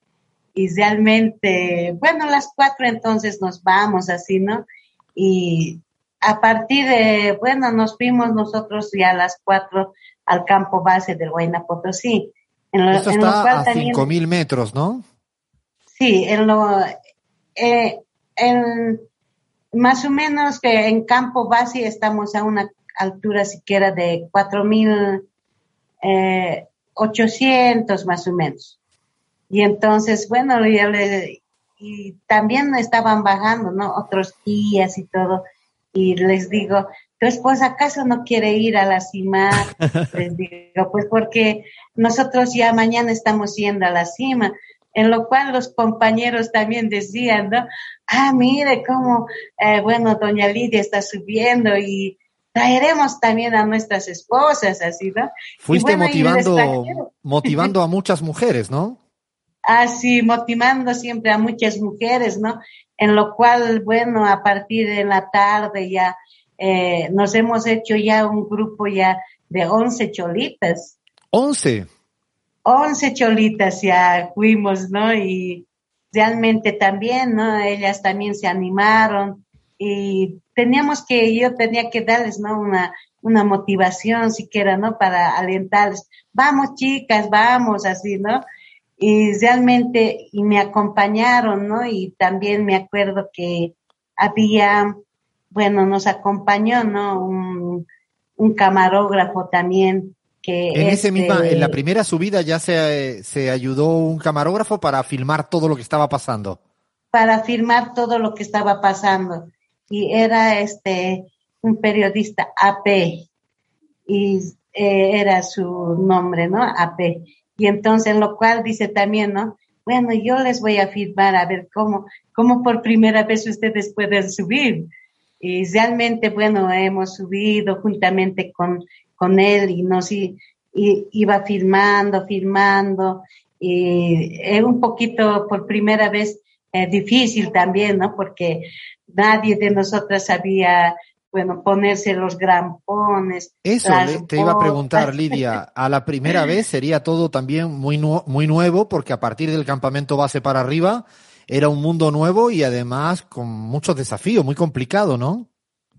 S15: y realmente, bueno, las cuatro entonces nos vamos así, ¿no? Y a partir de, bueno, nos fuimos nosotros ya a las cuatro al campo base del Huayna Potosí.
S4: En lo, Esto está a cinco mil metros, ¿no?
S15: Sí, en lo, eh, en, más o menos que en campo base estamos a una altura siquiera de cuatro mil eh, 800 más o menos. Y entonces, bueno, y también estaban bajando, ¿no? Otros días y todo. Y les digo, ¿tu esposa acaso no quiere ir a la cima? les digo, pues porque nosotros ya mañana estamos yendo a la cima. En lo cual los compañeros también decían, ¿no? Ah, mire cómo, eh, bueno, doña Lidia está subiendo y traeremos también a nuestras esposas, así, ¿no?
S4: Fuiste motivando, motivando a muchas mujeres, ¿no?
S15: Así, motivando siempre a muchas mujeres, ¿no? En lo cual, bueno, a partir de la tarde ya eh, nos hemos hecho ya un grupo ya de 11 cholitas.
S4: ¿11?
S15: 11 cholitas ya fuimos, ¿no? Y realmente también, ¿no? Ellas también se animaron y teníamos que, yo tenía que darles, ¿no? Una, una motivación siquiera, ¿no? Para alentarles, vamos chicas, vamos, así, ¿no? Y realmente, y me acompañaron, ¿no? Y también me acuerdo que había, bueno, nos acompañó, ¿no? Un, un camarógrafo también que...
S4: En ese misma, en la este primera subida ya se, se ayudó un camarógrafo para filmar todo lo que estaba pasando.
S15: Para filmar todo lo que estaba pasando y era este un periodista AP y eh, era su nombre, ¿no? AP. Y entonces lo cual dice también, ¿no? Bueno, yo les voy a firmar a ver cómo, cómo por primera vez ustedes pueden subir. Y realmente, bueno, hemos subido juntamente con, con él y nos y, iba firmando, firmando. Y es un poquito por primera vez eh, difícil también, ¿no? Porque nadie de nosotras sabía, bueno, ponerse los grampones.
S4: Eso te iba a preguntar, Lidia. A la primera vez sería todo también muy, muy nuevo, porque a partir del campamento base para arriba era un mundo nuevo y además con muchos desafíos, muy complicado, ¿no?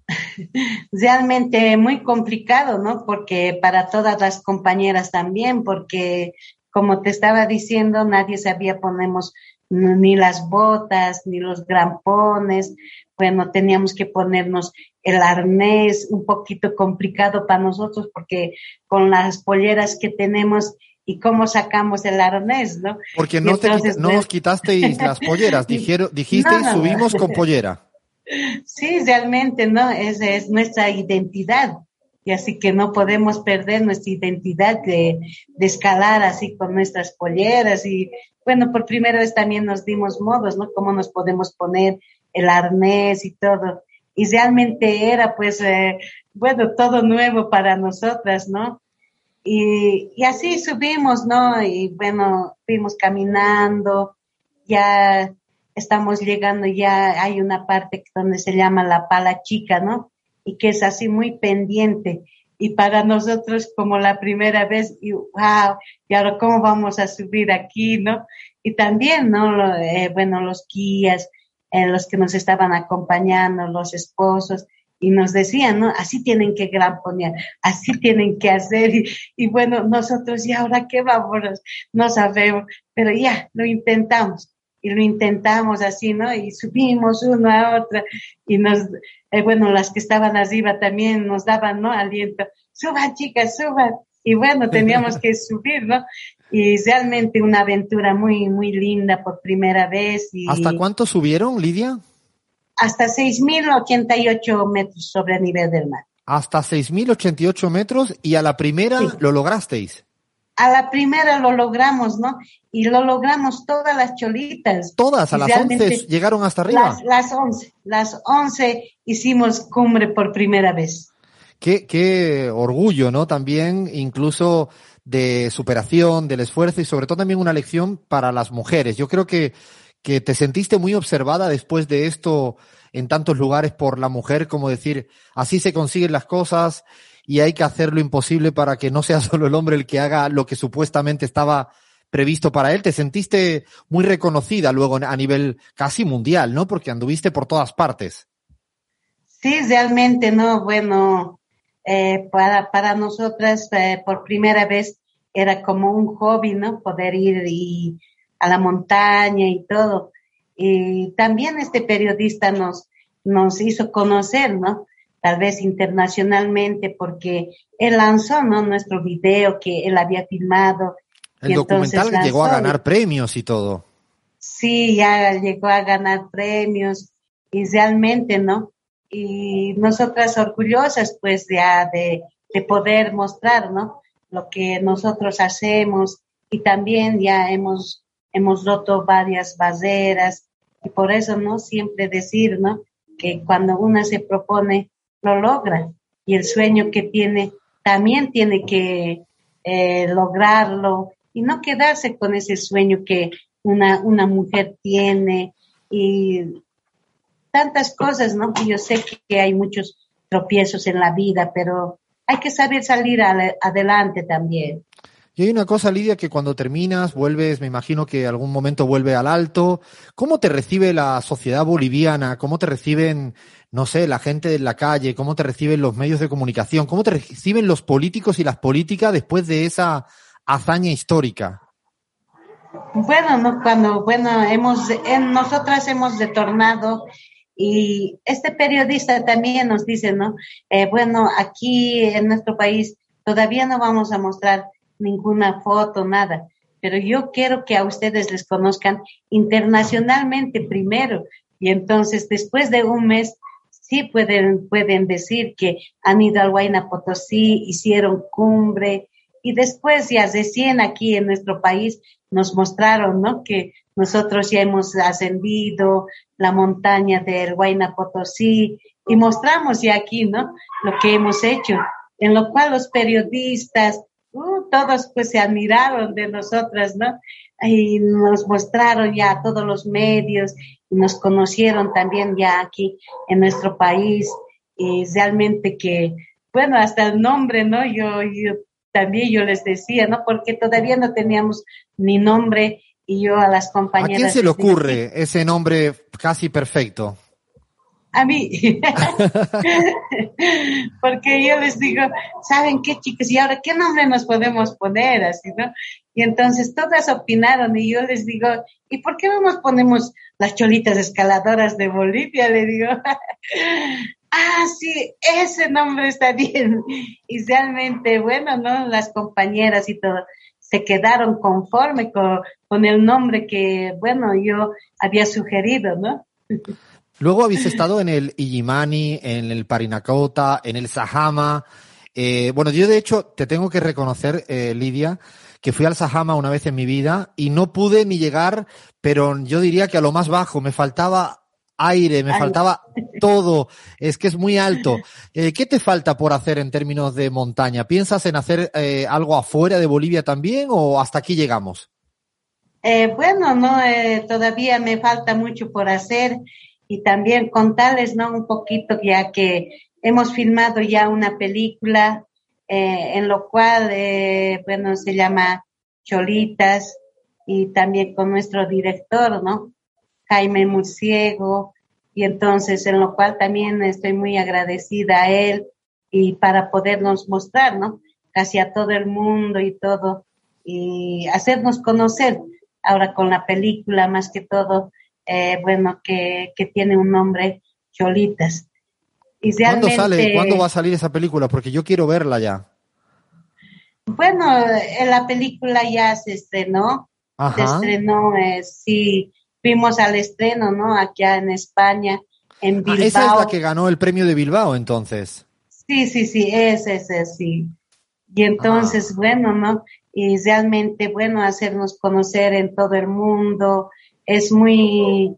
S15: Realmente muy complicado, ¿no? Porque para todas las compañeras también, porque como te estaba diciendo, nadie sabía ponemos ni las botas, ni los grampones. Bueno, teníamos que ponernos el arnés, un poquito complicado para nosotros porque con las polleras que tenemos y cómo sacamos el arnés, ¿no?
S4: Porque no, no nos quitasteis las polleras, dijeron, dijisteis subimos con pollera.
S15: Sí, realmente, ¿no? Esa es nuestra identidad. Y así que no podemos perder nuestra identidad de, de escalar así con nuestras polleras y bueno, por primera vez también nos dimos modos, ¿no? Cómo nos podemos poner el arnés y todo. Y realmente era, pues, eh, bueno, todo nuevo para nosotras, ¿no? Y, y así subimos, ¿no? Y bueno, fuimos caminando, ya estamos llegando, ya hay una parte donde se llama la pala chica, ¿no? Y que es así muy pendiente y para nosotros como la primera vez, y wow, y ahora cómo vamos a subir aquí, ¿no? Y también, ¿no? Eh, bueno, los guías, eh, los que nos estaban acompañando, los esposos, y nos decían, ¿no? Así tienen que gramponear, así tienen que hacer, y, y bueno, nosotros, ¿y ahora qué vamos? No sabemos, pero ya, lo intentamos y lo intentamos así, ¿no? Y subimos uno a otra y nos, eh, bueno, las que estaban arriba también nos daban, ¿no? Aliento, suban chicas, suban. Y bueno, teníamos que subir, ¿no? Y realmente una aventura muy, muy linda por primera vez. Y
S4: ¿Hasta cuánto subieron, Lidia?
S15: Hasta 6.088 metros sobre el nivel del mar.
S4: Hasta 6.088 metros y a la primera lo lograsteis.
S15: A la primera lo logramos, ¿no? Y lo logramos todas las cholitas.
S4: Todas, a las
S15: realmente
S4: 11 llegaron hasta arriba.
S15: Las, las 11, las 11 hicimos cumbre por primera vez.
S4: Qué, qué orgullo, ¿no? También, incluso de superación, del esfuerzo y sobre todo también una lección para las mujeres. Yo creo que, que te sentiste muy observada después de esto en tantos lugares por la mujer, como decir, así se consiguen las cosas y hay que hacer lo imposible para que no sea solo el hombre el que haga lo que supuestamente estaba previsto para él. Te sentiste muy reconocida luego a nivel casi mundial, ¿no? Porque anduviste por todas partes.
S15: Sí, realmente, ¿no? Bueno, eh, para, para nosotras eh, por primera vez era como un hobby, ¿no? Poder ir y, a la montaña y todo. Y también este periodista nos, nos hizo conocer, ¿no? Tal vez internacionalmente porque él lanzó, ¿no? Nuestro video que él había filmado.
S4: El documental llegó a ganar premios y todo.
S15: Sí, ya llegó a ganar premios y realmente, ¿no? Y nosotras orgullosas, pues, ya de, de poder mostrar, ¿no? Lo que nosotros hacemos y también ya hemos, hemos roto varias barreras y por eso, ¿no? Siempre decir, ¿no? Que cuando una se propone, lo logra y el sueño que tiene también tiene que eh, lograrlo y no quedarse con ese sueño que una, una mujer tiene y tantas cosas, ¿no? Y yo sé que hay muchos tropiezos en la vida, pero hay que saber salir adelante también.
S4: Y hay una cosa, Lidia, que cuando terminas, vuelves, me imagino que algún momento vuelve al alto. ¿Cómo te recibe la sociedad boliviana? ¿Cómo te reciben, no sé, la gente de la calle? ¿Cómo te reciben los medios de comunicación? ¿Cómo te reciben los políticos y las políticas después de esa hazaña histórica?
S15: Bueno, ¿no? cuando, bueno, hemos, en, nosotras hemos retornado y este periodista también nos dice, ¿no? Eh, bueno, aquí en nuestro país todavía no vamos a mostrar ninguna foto, nada, pero yo quiero que a ustedes les conozcan internacionalmente primero y entonces después de un mes sí pueden, pueden decir que han ido al Huayna Potosí, hicieron cumbre y después ya recién aquí en nuestro país nos mostraron, ¿no? Que nosotros ya hemos ascendido la montaña del Huayna Potosí y mostramos ya aquí, ¿no? Lo que hemos hecho, en lo cual los periodistas, uh, todos pues se admiraron de nosotras, ¿no? Y nos mostraron ya a todos los medios y nos conocieron también ya aquí en nuestro país y realmente que, bueno, hasta el nombre, ¿no? Yo, yo también yo les decía, ¿no? Porque todavía no teníamos ni nombre y yo a las
S4: ¿A
S15: compañeras.
S4: quién se le ocurre ese nombre casi perfecto?
S15: A mí. Porque yo les digo, ¿saben qué, chicos? ¿Y ahora qué nombre nos podemos poner? Así, ¿no? Y entonces todas opinaron y yo les digo, ¿y por qué no nos ponemos las cholitas escaladoras de Bolivia? Le digo, ah, sí, ese nombre está bien. Y realmente, bueno, ¿no? Las compañeras y todo se quedaron conforme con, con el nombre que, bueno, yo había sugerido, ¿no?
S4: Luego habéis estado en el Illimani, en el Parinacota, en el Sahama. Eh, bueno, yo de hecho te tengo que reconocer, eh, Lidia, que fui al Sahama una vez en mi vida y no pude ni llegar, pero yo diría que a lo más bajo, me faltaba aire, me faltaba todo, es que es muy alto. Eh, ¿Qué te falta por hacer en términos de montaña? ¿Piensas en hacer eh, algo afuera de Bolivia también o hasta aquí llegamos?
S15: Eh, bueno, no, eh, todavía me falta mucho por hacer y también contarles, ¿no? Un poquito, ya que hemos filmado ya una película eh, en lo cual, eh, bueno, se llama Cholitas y también con nuestro director, ¿no? Jaime Murciego y entonces en lo cual también estoy muy agradecida a él y para podernos mostrar, ¿no? Casi a todo el mundo y todo y hacernos conocer ahora con la película más que todo, eh, bueno, que, que tiene un nombre, Cholitas. Y
S4: ¿Cuándo sale? ¿Cuándo va a salir esa película? Porque yo quiero verla ya.
S15: Bueno, en la película ya se estrenó, se estrenó, eh, sí, fuimos al estreno, ¿no? Acá en España, en
S4: Ah,
S15: Bilbao.
S4: esa es la que ganó el premio de Bilbao, entonces.
S15: Sí, sí, sí, es ese, sí. Y entonces, bueno, ¿no? Y realmente, bueno, hacernos conocer en todo el mundo es muy,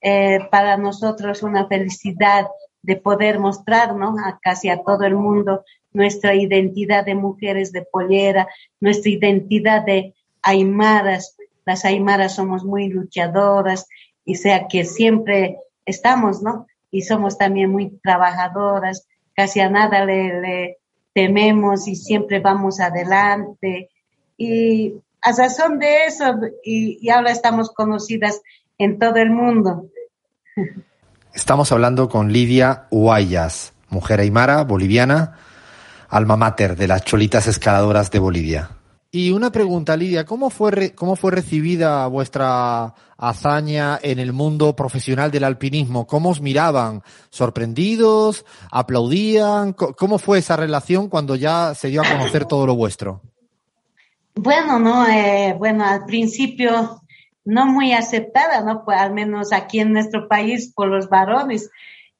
S15: eh, para nosotros una felicidad de poder mostrar, ¿no? A casi a todo el mundo nuestra identidad de mujeres de pollera, nuestra identidad de aymaras. Las aymaras somos muy luchadoras, y sea que siempre estamos, ¿no? Y somos también muy trabajadoras, casi a nada le, tememos y siempre vamos adelante. Y a razón de eso, y, y ahora estamos conocidas en todo el mundo.
S4: Estamos hablando con Lidia Huayas, mujer aymara, boliviana, alma mater de las cholitas escaladoras de Bolivia. Y una pregunta, Lidia, ¿cómo fue, re- cómo fue recibida vuestra hazaña en el mundo profesional del alpinismo? ¿Cómo os miraban? ¿Sorprendidos? ¿Aplaudían? ¿Cómo fue esa relación cuando ya se dio a conocer todo lo vuestro?
S15: Bueno, no, eh, bueno, al principio no muy aceptada, ¿no? Pues al menos aquí en nuestro país por los varones.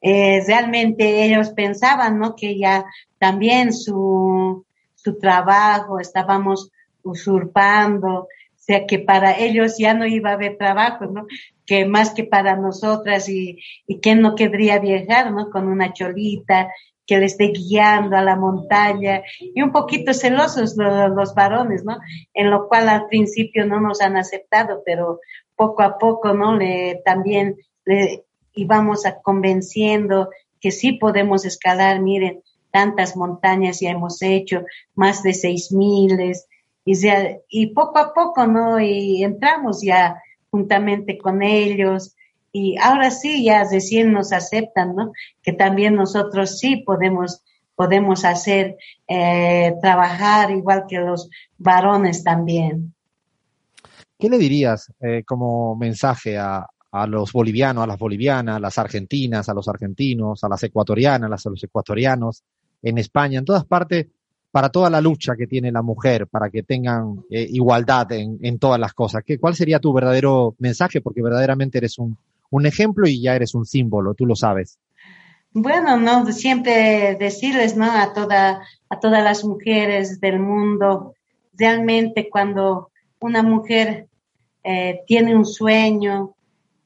S15: Eh, realmente ellos pensaban, ¿no? Que ya también su, su trabajo estábamos usurpando, o sea que para ellos ya no iba a haber trabajo, ¿no? Que más que para nosotras y, y quién no querría viajar, ¿no? Con una cholita que le esté guiando a la montaña y un poquito celosos los, los varones, ¿no? En lo cual al principio no nos han aceptado, pero poco a poco, ¿no? Le, también le íbamos a convenciendo que sí podemos escalar, miren, tantas montañas ya hemos hecho, más de seis miles, y, y poco a poco, ¿no? Y entramos ya juntamente con ellos, y ahora sí, ya recién nos aceptan, ¿no? Que también nosotros sí podemos, podemos hacer, eh, trabajar igual que los varones también.
S4: ¿Qué le dirías eh, como mensaje a, a los bolivianos, a las bolivianas, a las argentinas, a los argentinos, a las ecuatorianas, a los ecuatorianos, en España, en todas partes, para toda la lucha que tiene la mujer, para que tengan eh, igualdad en, todas las cosas? ¿Qué, ¿Cuál sería tu verdadero mensaje? Porque verdaderamente eres un, un ejemplo y ya eres un símbolo, tú lo sabes.
S15: Bueno, no, siempre decirles, ¿no? A toda, a todas las mujeres del mundo, realmente cuando una mujer eh, tiene un sueño,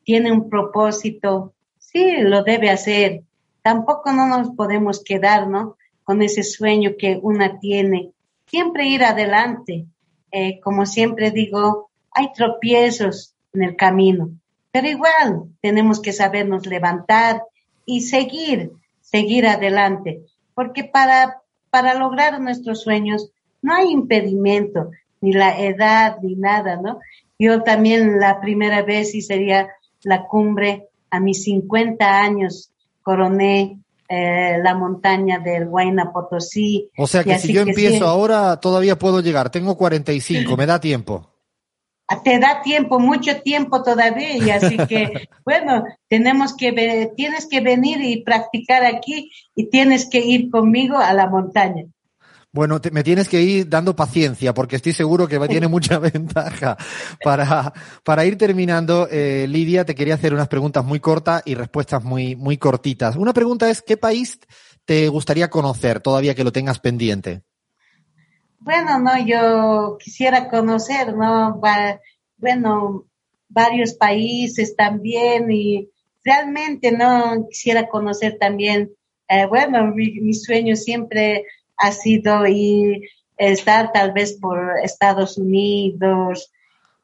S15: tiene un propósito, sí, lo debe hacer. Tampoco no nos podemos quedar, ¿no? Con ese sueño que una tiene. Siempre ir adelante. Eh, como siempre digo, hay tropiezos en el camino, pero igual tenemos que sabernos levantar y seguir, seguir adelante, porque para, para lograr nuestros sueños no hay impedimento, ni la edad, ni nada, ¿no? Yo también la primera vez y sería la cumbre a mis 50 años, coroné eh, la montaña del Huayna Potosí.
S4: O sea que si yo
S15: que
S4: empiezo
S15: sí,
S4: ahora, todavía puedo llegar. Tengo 45, me da tiempo.
S15: te da tiempo, mucho tiempo todavía, y así que, bueno, tenemos que tienes que venir y practicar aquí y tienes que ir conmigo a la montaña.
S4: Bueno, te- me tienes que ir dando paciencia porque estoy seguro que tiene mucha ventaja. Para, para ir terminando, eh, Lidia, te quería hacer unas preguntas muy cortas y respuestas muy, muy cortitas. Una pregunta es, ¿qué país te gustaría conocer todavía que lo tengas pendiente?
S15: Bueno, no, yo quisiera conocer, ¿no? Va- bueno, varios países también y realmente, ¿no? Quisiera conocer también, eh, bueno, mi, mi sueño siempre ha sido ir, estar tal vez por Estados Unidos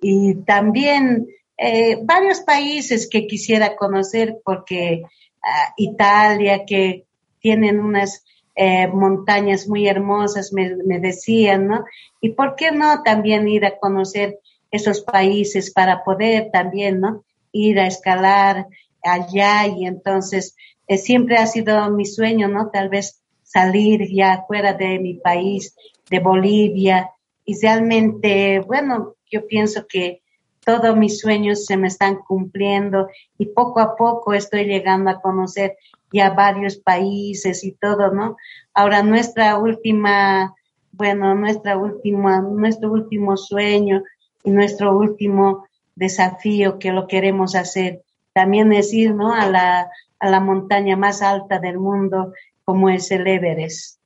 S15: y también eh, varios países que quisiera conocer porque ah, Italia, que tienen unas eh, montañas muy hermosas, me, me decían, ¿no? Y por qué no también ir a conocer esos países para poder también, ¿no? Ir a escalar allá y entonces eh, siempre ha sido mi sueño, ¿no? Tal vez salir ya fuera de mi país, de Bolivia y realmente, bueno, yo pienso que todos mis sueños se me están cumpliendo y poco a poco estoy llegando a conocer ya varios países y todo, ¿no? Ahora nuestra última bueno, nuestra última, nuestro último sueño y nuestro último desafío que lo queremos hacer. También es ir, ¿no? A la, a la montaña más alta del mundo, como es el Everest.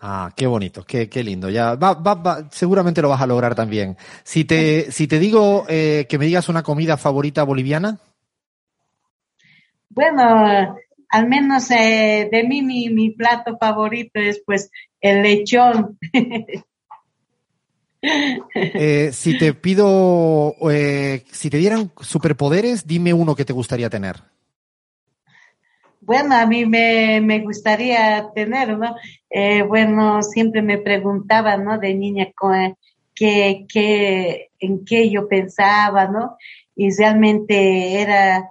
S4: Ah, qué bonito, qué, qué lindo. Ya, va, va, va, seguramente lo vas a lograr también. Si te, si te digo eh, que me digas una comida favorita boliviana.
S15: Bueno, al menos eh, de mí mi, mi plato favorito es pues el lechón.
S4: Eh, si te pido, eh, si te dieran superpoderes, dime uno que te gustaría tener.
S15: Bueno, a mí me, me gustaría tener, ¿no? Eh, bueno, siempre me preguntaban, ¿no? De niña, qué, qué, en qué yo pensaba, ¿no? Y realmente era,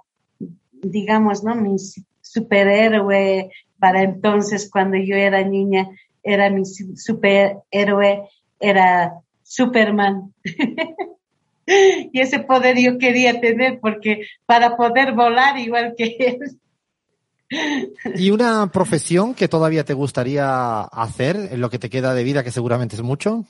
S15: digamos, ¿no? Mi su- superhéroe para entonces, cuando yo era niña, era mi su- superhéroe, era Superman. y ese poder yo quería tener porque para poder volar igual que él.
S4: ¿Y una profesión que todavía te gustaría hacer en lo que te queda de vida, que seguramente es mucho?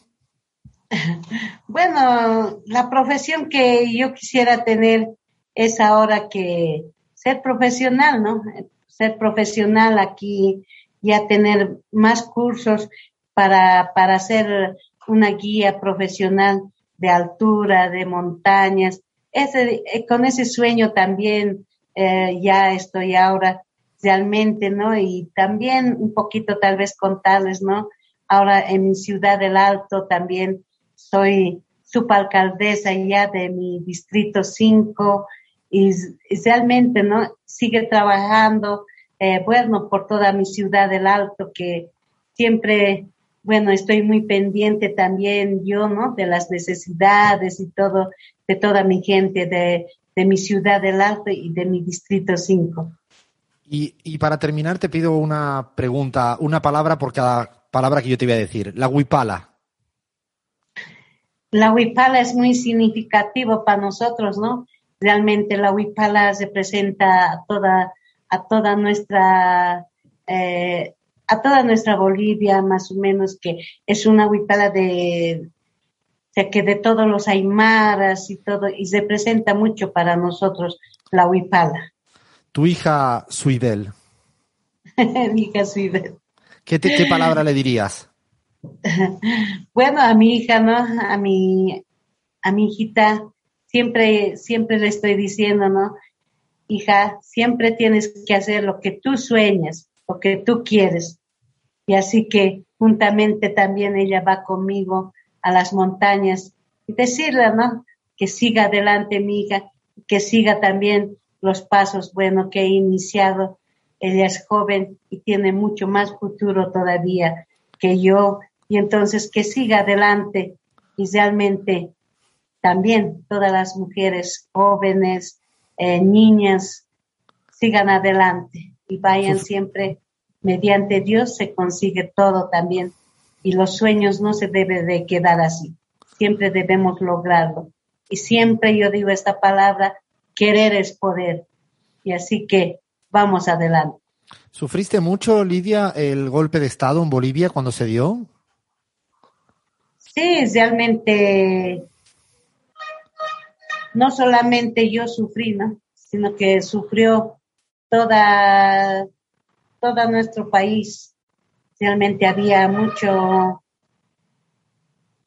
S15: Bueno, la profesión que yo quisiera tener es ahora que ser profesional, ¿no? Ser profesional aquí, ya tener más cursos para, para ser una guía profesional de altura, de montañas. Ese, eh, con ese sueño también eh, ya estoy ahora realmente, ¿no? Y también un poquito tal vez contarles, ¿no? Ahora en mi ciudad del Alto también soy subalcaldesa ya de mi distrito 5 y, realmente, ¿no? Sigue trabajando, eh, bueno, por toda mi ciudad del Alto que siempre, bueno, estoy muy pendiente también yo, ¿no? De las necesidades y todo, de toda mi gente de, de mi ciudad del Alto y de mi distrito 5.
S4: Y, y para terminar te pido una pregunta, una palabra por cada palabra que yo te voy a decir. La huipala.
S15: La huipala es muy significativo para nosotros, ¿no? Realmente la huipala representa a toda, a toda nuestra, eh, a toda nuestra Bolivia, más o menos, que es una huipala de, sea, que de todos los aymaras y todo, y representa mucho para nosotros la huipala.
S4: Tu hija Suibel,
S15: Mi hija Suibel.
S4: ¿qué, te- qué palabra le dirías?
S15: Bueno, a mi hija, ¿no? A mi, a mi hijita, siempre, siempre le estoy diciendo, ¿no? Hija, siempre tienes que hacer lo que tú sueñas, lo que tú quieres. Y así que juntamente también ella va conmigo a las montañas y decirle, ¿no? Que siga adelante mi hija, que siga también los pasos, bueno, que he iniciado. Ella es joven y tiene mucho más futuro todavía que yo. Y entonces que siga adelante. Y realmente también todas las mujeres jóvenes, eh, niñas, sigan adelante y vayan siempre mediante Dios se consigue todo también. Y los sueños no se deben de quedar así, siempre debemos lograrlo. Y siempre yo digo esta palabra, querer es poder y así que vamos adelante.
S4: ¿Sufriste mucho, Lidia, el golpe de Estado en Bolivia cuando se dio?
S15: Sí, realmente no solamente yo sufrí, ¿no? sino que sufrió toda, todo nuestro país. Realmente había mucho, o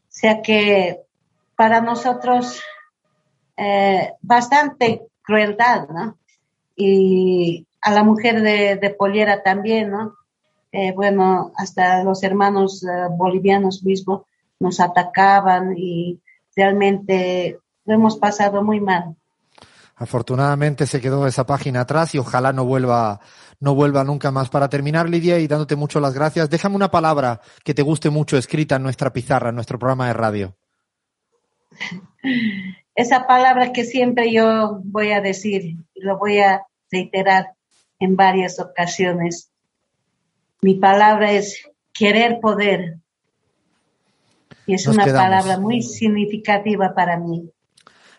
S15: sea que para nosotros eh, bastante crueldad, ¿no? Y a la mujer de, de Poliera también, ¿no? Eh, bueno, hasta los hermanos eh, bolivianos mismos nos atacaban y realmente lo hemos pasado muy mal.
S4: Afortunadamente se quedó esa página atrás y ojalá no vuelva, no vuelva nunca más. Para terminar, Lidia, y dándote mucho las gracias, déjame una palabra que te guste mucho escrita en nuestra pizarra, en nuestro programa de radio.
S15: Esa palabra que siempre yo voy a decir y lo voy a reiterar en varias ocasiones. Mi palabra es querer poder. Y es
S4: Nos
S15: una
S4: quedamos.
S15: palabra muy significativa para mí.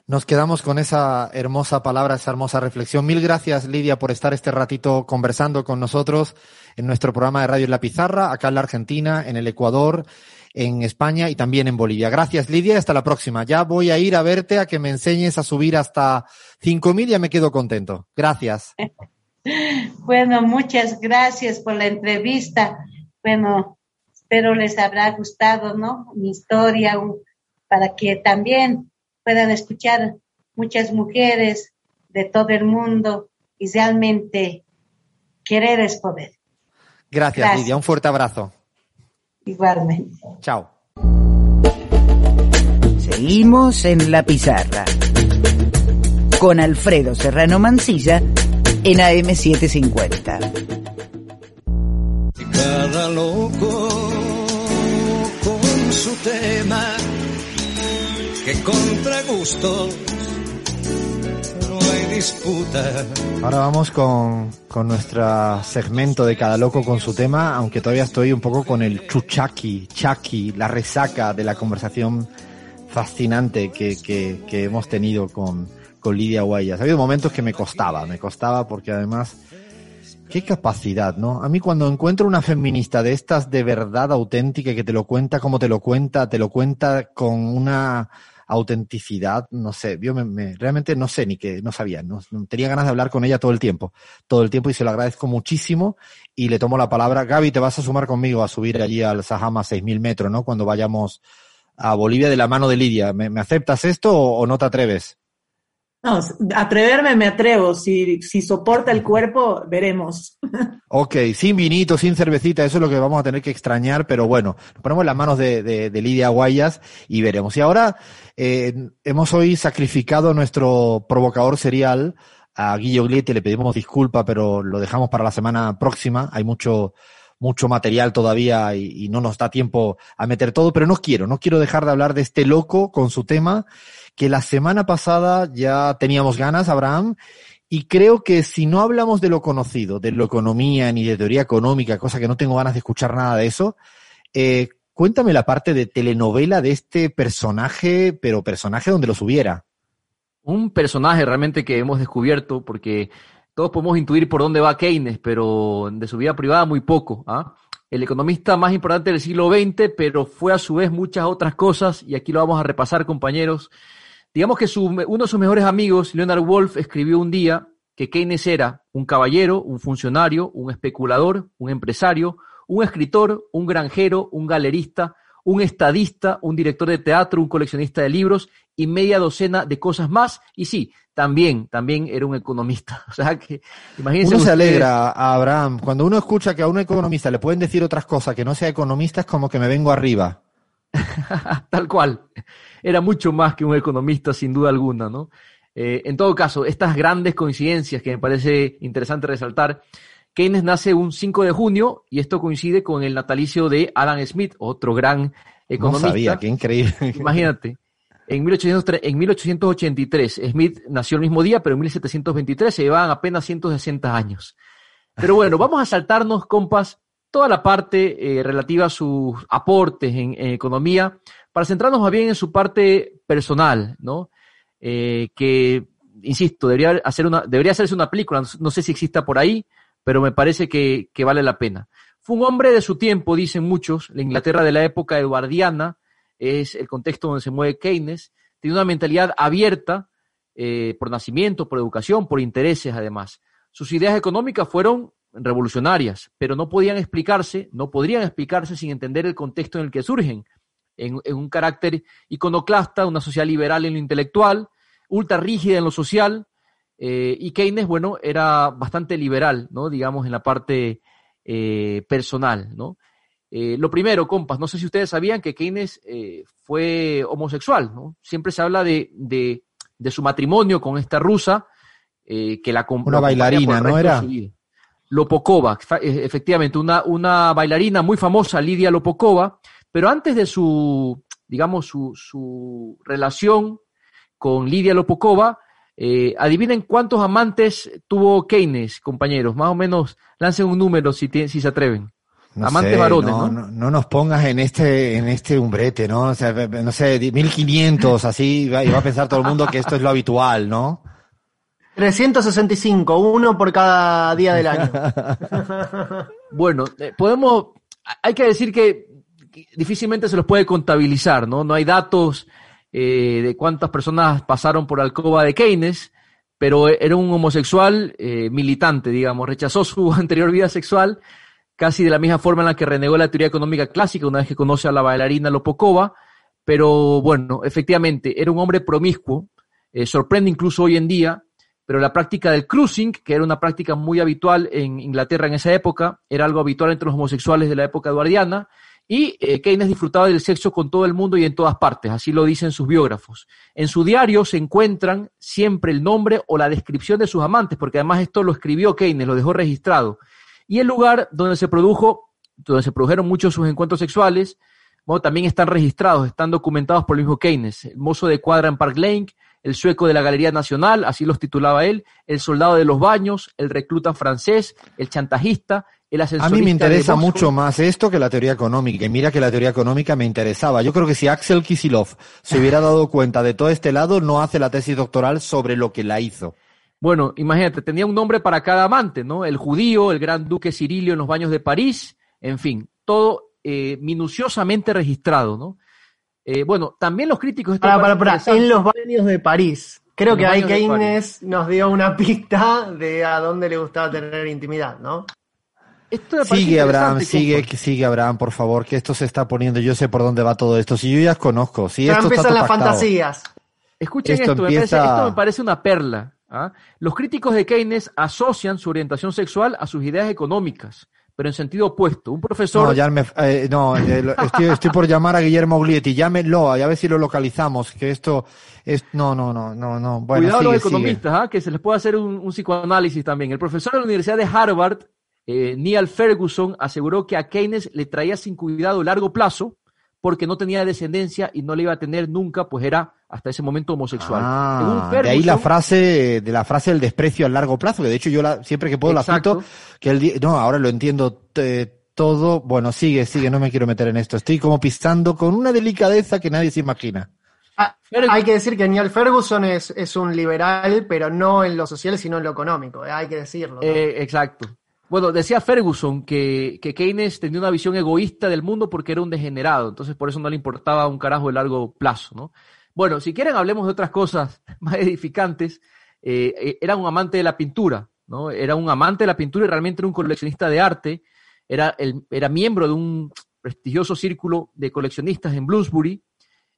S4: Nos quedamos con esa hermosa palabra, esa hermosa reflexión. Mil gracias, Lidia, por estar este ratito conversando con nosotros en nuestro programa de Radio en la Pizarra, acá en la Argentina, en el Ecuador, en España y también en Bolivia. Gracias, Lidia, y hasta la próxima. Ya voy a ir a verte a que me enseñes a subir hasta 5.000 y ya me quedo contento. Gracias.
S15: Bueno, muchas gracias por la entrevista. Bueno, espero les habrá gustado, ¿no? Mi historia, para que también puedan escuchar muchas mujeres de todo el mundo y realmente querer es poder.
S4: Gracias, Lidia. Un fuerte abrazo.
S15: Igualmente.
S4: Chao.
S2: Seguimos en la pizarra con Alfredo Serrano Mancilla en AM750.
S16: Cada loco con su tema, que contra gustos disputa.
S4: Ahora vamos con, con nuestro segmento de cada loco con su tema, aunque todavía estoy un poco con el chuchaki, chaki, la resaca de la conversación fascinante que, que, que hemos tenido con, con Lidia Guayas. Ha habido momentos que me costaba, me costaba porque además, qué capacidad, ¿no? A mí cuando encuentro una feminista de estas de verdad auténtica que te lo cuenta como te lo cuenta, te lo cuenta con una autenticidad, no sé, yo me, realmente no sé ni qué, no sabía, no, tenía ganas de hablar con ella todo el tiempo, todo el tiempo y se lo agradezco muchísimo y le tomo la palabra. Gaby, te vas a sumar conmigo a subir allí al Sahama 6.000 metros, ¿no? Cuando vayamos a Bolivia de la mano de Lidia. ¿Me, aceptas esto o no te atreves?
S5: No, atreverme me atrevo. Si, si soporta el cuerpo, veremos.
S4: Ok, sin vinito, sin cervecita, eso es lo que vamos a tener que extrañar, pero bueno, nos ponemos las manos de, de, Lidia Guayas y veremos. Y ahora eh, hemos hoy sacrificado nuestro provocador serial, a Guillo Glietti, le pedimos disculpa, pero lo dejamos para la semana próxima. Hay mucho, mucho material todavía y, no nos da tiempo a meter todo, pero no quiero, no quiero dejar de hablar de este loco con su tema que la semana pasada ya teníamos ganas, Abraham, y creo que si no hablamos de lo conocido, de lo economía ni de teoría económica, cosa que no tengo ganas de escuchar nada de eso, eh, cuéntame la parte de telenovela de este personaje, pero personaje donde los hubiera.
S9: Un personaje realmente que hemos descubierto, porque todos podemos intuir por dónde va Keynes, pero de su vida privada muy poco. ¿ah? El economista más importante del siglo XX, pero fue a su vez muchas otras cosas, y aquí lo vamos a repasar, compañeros. Digamos que uno de sus mejores amigos, Leonard Wolf, escribió un día que Keynes era un caballero, un funcionario, un especulador, un empresario, un escritor, un granjero, un galerista, un estadista, un director de teatro, un coleccionista de libros y media docena de cosas más. Y sí, también, también era un economista. O sea que, imagínense.
S4: Uno se alegra, Abraham, cuando uno escucha que a un economista le pueden decir otras cosas que no sea economista, es como que me vengo arriba.
S9: Tal cual. Era mucho más que un economista, sin duda alguna, ¿no? Eh, en todo caso, estas grandes coincidencias que me parece interesante resaltar, Keynes nace un 5 de junio y esto coincide con el natalicio de Adam Smith, otro gran economista.
S4: No sabía, qué increíble.
S9: Imagínate. En, 1803, en 1883, Smith nació el mismo día, pero en 1723 se llevaban apenas 160 años. Pero bueno, vamos a saltarnos, compas, toda la parte eh, relativa a sus aportes en, economía, para centrarnos más bien en su parte personal, ¿no? Eh, que, insisto, debería, hacer una, debería hacerse una película, no sé si exista por ahí, pero me parece que, vale la pena. Fue un hombre de su tiempo, dicen muchos, la Inglaterra de la época eduardiana es el contexto donde se mueve Keynes, tiene una mentalidad abierta eh, por nacimiento, por educación, por intereses además. Sus ideas económicas fueron revolucionarias, pero no podían explicarse, no podrían explicarse sin entender el contexto en el que surgen, en, un carácter iconoclasta, una sociedad liberal en lo intelectual, ultra rígida en lo social, eh, y Keynes, bueno, era bastante liberal, ¿no? Digamos, en la parte eh, personal, ¿no? Eh, lo primero, compas, no sé si ustedes sabían que Keynes fue homosexual, ¿no? Siempre se habla de, de, su matrimonio con esta rusa, que la
S4: Una bailarina, ¿no era?
S9: Lopokova, efectivamente, una, una bailarina muy famosa, Lidia Lopokova, pero antes de su, digamos, su, su relación con Lidia Lopokova, eh, adivinen cuántos amantes tuvo Keynes, compañeros. Más o menos lancen un número si, si se atreven.
S4: No
S9: Amantes
S4: sé,
S9: varones,
S4: no,
S9: ¿no?
S4: no, no nos pongas en este, en este umbrete, ¿no? O sea, no sé, 1500, así, y va y va a pensar todo el mundo que esto es lo habitual, ¿no?
S7: 365, uno por cada día del año.
S9: Bueno, eh, podemos, hay que decir que difícilmente se los puede contabilizar, ¿no? No hay datos eh, de cuántas personas pasaron por alcoba de Keynes, pero era un homosexual eh, militante, digamos, rechazó su anterior vida sexual casi de la misma forma en la que renegó la teoría económica clásica una vez que conoce a la bailarina Lopokova, pero bueno, efectivamente, era un hombre promiscuo, eh, sorprende incluso hoy en día, pero la práctica del cruising, que era una práctica muy habitual en Inglaterra en esa época, era algo habitual entre los homosexuales de la época eduardiana, y eh, Keynes disfrutaba del sexo con todo el mundo y en todas partes, así lo dicen sus biógrafos. En su diario se encuentran siempre el nombre o la descripción de sus amantes, porque además esto lo escribió Keynes, lo dejó registrado. Y el lugar donde se produjo, donde se produjeron muchos sus encuentros sexuales, bueno, también están registrados, están documentados por el mismo Keynes. El mozo de cuadra en Park Lane, el sueco de la Galería Nacional, así los titulaba él, el soldado de los baños, el recluta francés, el chantajista, el
S4: A mí me interesa mucho más esto que la teoría económica. Y mira que la teoría económica me interesaba. Yo creo que si Axel Kisilov se hubiera dado cuenta de todo este lado, no hace la tesis doctoral sobre lo que la hizo.
S9: Bueno, imagínate, tenía un nombre para cada amante, ¿no? El judío, el gran duque Cirilio en los baños de París, en fin, todo eh, minuciosamente registrado, ¿no? Eh, bueno, también los críticos...
S7: Para, para, para, en los baños de París. Creo
S9: En
S7: que ahí Keynes nos dio una pista de a dónde le gustaba tener intimidad, ¿no?
S9: Esto
S4: Sigue Abraham, sigue,
S9: compa.
S4: sigue Abraham, por favor, que esto se está poniendo. Yo sé por dónde va todo esto. Si yo ya conozco, si
S7: ya
S4: esto está
S7: empiezan
S4: todo
S7: las
S4: pactado.
S7: fantasías.
S9: Escuchen
S4: Esto
S9: esto, me parece,
S4: empieza-
S9: esto me parece una perla. ¿ah? Los críticos de Keynes asocian su orientación sexual a sus ideas económicas, pero en sentido opuesto. Un profesor...
S4: No, ya me, eh, no, eh, estoy, estoy por llamar a Guillermo Glietti. Llámenlo, a ver si lo localizamos. Que esto es, no, no, no, no, no. Bueno,
S9: Cuidado
S4: sigue,
S9: los economistas, ¿ah? que se les puede hacer un, un psicoanálisis también. El profesor de la Universidad de Harvard, eh, Neil Ferguson, aseguró que a Keynes le traía sin cuidado largo plazo porque no tenía descendencia y no le iba a tener nunca, pues era hasta ese momento homosexual.
S4: Ah,
S9: Según
S4: de ahí la frase, de la frase del desprecio al largo plazo, que de hecho yo la, siempre que puedo
S9: Exacto.
S4: la cito, que él, di- no, ahora lo entiendo todo, bueno, sigue, sigue, no me quiero meter en esto, estoy como pisando con una delicadeza que nadie se imagina.
S7: Ah, hay que decir que Neil Ferguson es, es un liberal, pero no en lo social, sino en lo económico. eh, hay que decirlo. ¿no?
S9: Eh, exacto. Bueno, decía Ferguson que, que Keynes tenía una visión egoísta del mundo porque era un degenerado, entonces por eso no le importaba un carajo de largo plazo, ¿no? Bueno, si quieren hablemos de otras cosas más edificantes. Eh, eh, era un amante de la pintura, ¿no? Era un amante de la pintura y realmente era un coleccionista de arte. Era, el, era miembro de un prestigioso círculo de coleccionistas en Bloomsbury,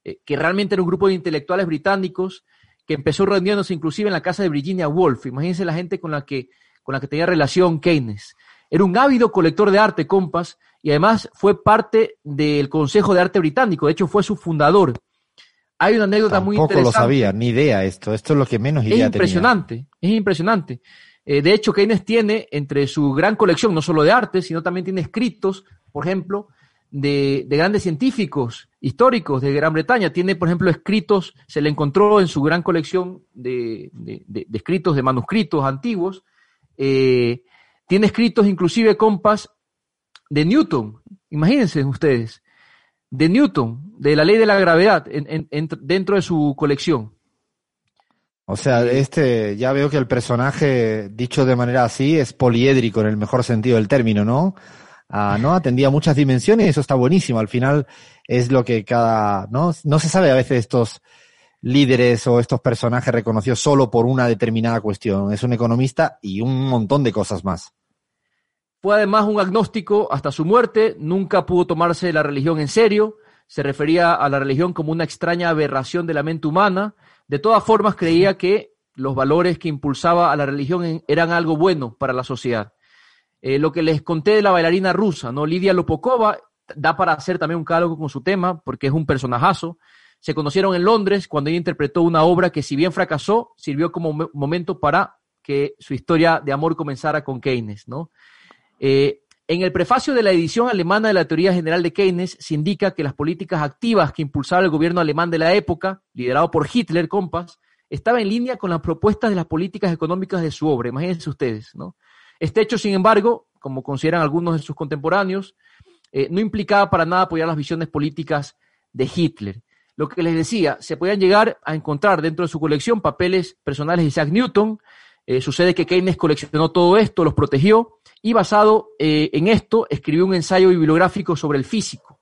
S9: eh, que realmente era un grupo de intelectuales británicos que empezó reuniéndose inclusive en la casa de Virginia Woolf. Imagínense la gente con la que, con la que tenía relación Keynes. Era un ávido colector de arte, compas, y además fue parte del Consejo de Arte Británico, de hecho fue su fundador. Hay una anécdota muy
S4: Tampoco
S9: interesante.
S4: lo sabía, ni idea esto, esto es lo que menos
S9: Es
S4: idea tenía.
S9: impresionante, es impresionante. Eh, de hecho, Keynes tiene entre su gran colección, no solo de arte, sino también tiene escritos, por ejemplo, de, de grandes científicos históricos de Gran Bretaña. Tiene, por ejemplo, escritos, se le encontró en su gran colección de, de- de- de escritos, de manuscritos antiguos. Eh, tiene escritos, inclusive, compas, de Newton. Imagínense ustedes, de Newton, de la ley de la gravedad, en- en- en- dentro de su colección.
S4: O sea, este, ya veo que el personaje, dicho de manera así, es poliédrico en el mejor sentido del término, ¿no? Ah, ¿no? Atendía muchas dimensiones y eso está buenísimo. Al final es lo que cada, ¿no? No se sabe a veces estos líderes o estos personajes reconocidos solo por una determinada cuestión. Es un economista y un montón de cosas más.
S9: Fue además un agnóstico hasta su muerte, nunca pudo tomarse la religión en serio, se refería a la religión como una extraña aberración de la mente humana, de todas formas creía que los valores que impulsaba a la religión eran algo bueno para la sociedad. Eh, lo que les conté de la bailarina rusa, ¿no? Lidia Lopokova, da para hacer también un catálogo con su tema, porque es un personajazo. Se conocieron en Londres cuando ella interpretó una obra que si bien fracasó, sirvió como mo- momento para que su historia de amor comenzara con Keynes, ¿no? Eh, en el prefacio de la edición alemana de la teoría general de Keynes se indica que las políticas activas que impulsaba el gobierno alemán de la época, liderado por Hitler, compas, estaba en línea con las propuestas de las políticas económicas de su obra. Imagínense ustedes. Este hecho, sin embargo, como consideran algunos de sus contemporáneos, eh, no implicaba para nada apoyar las visiones políticas de Hitler. Lo que les decía, se podían llegar a encontrar dentro de su colección papeles personales de Isaac Newton. Eh, sucede que Keynes coleccionó todo esto, los protegió y basado eh, en esto escribió un ensayo bibliográfico sobre el físico.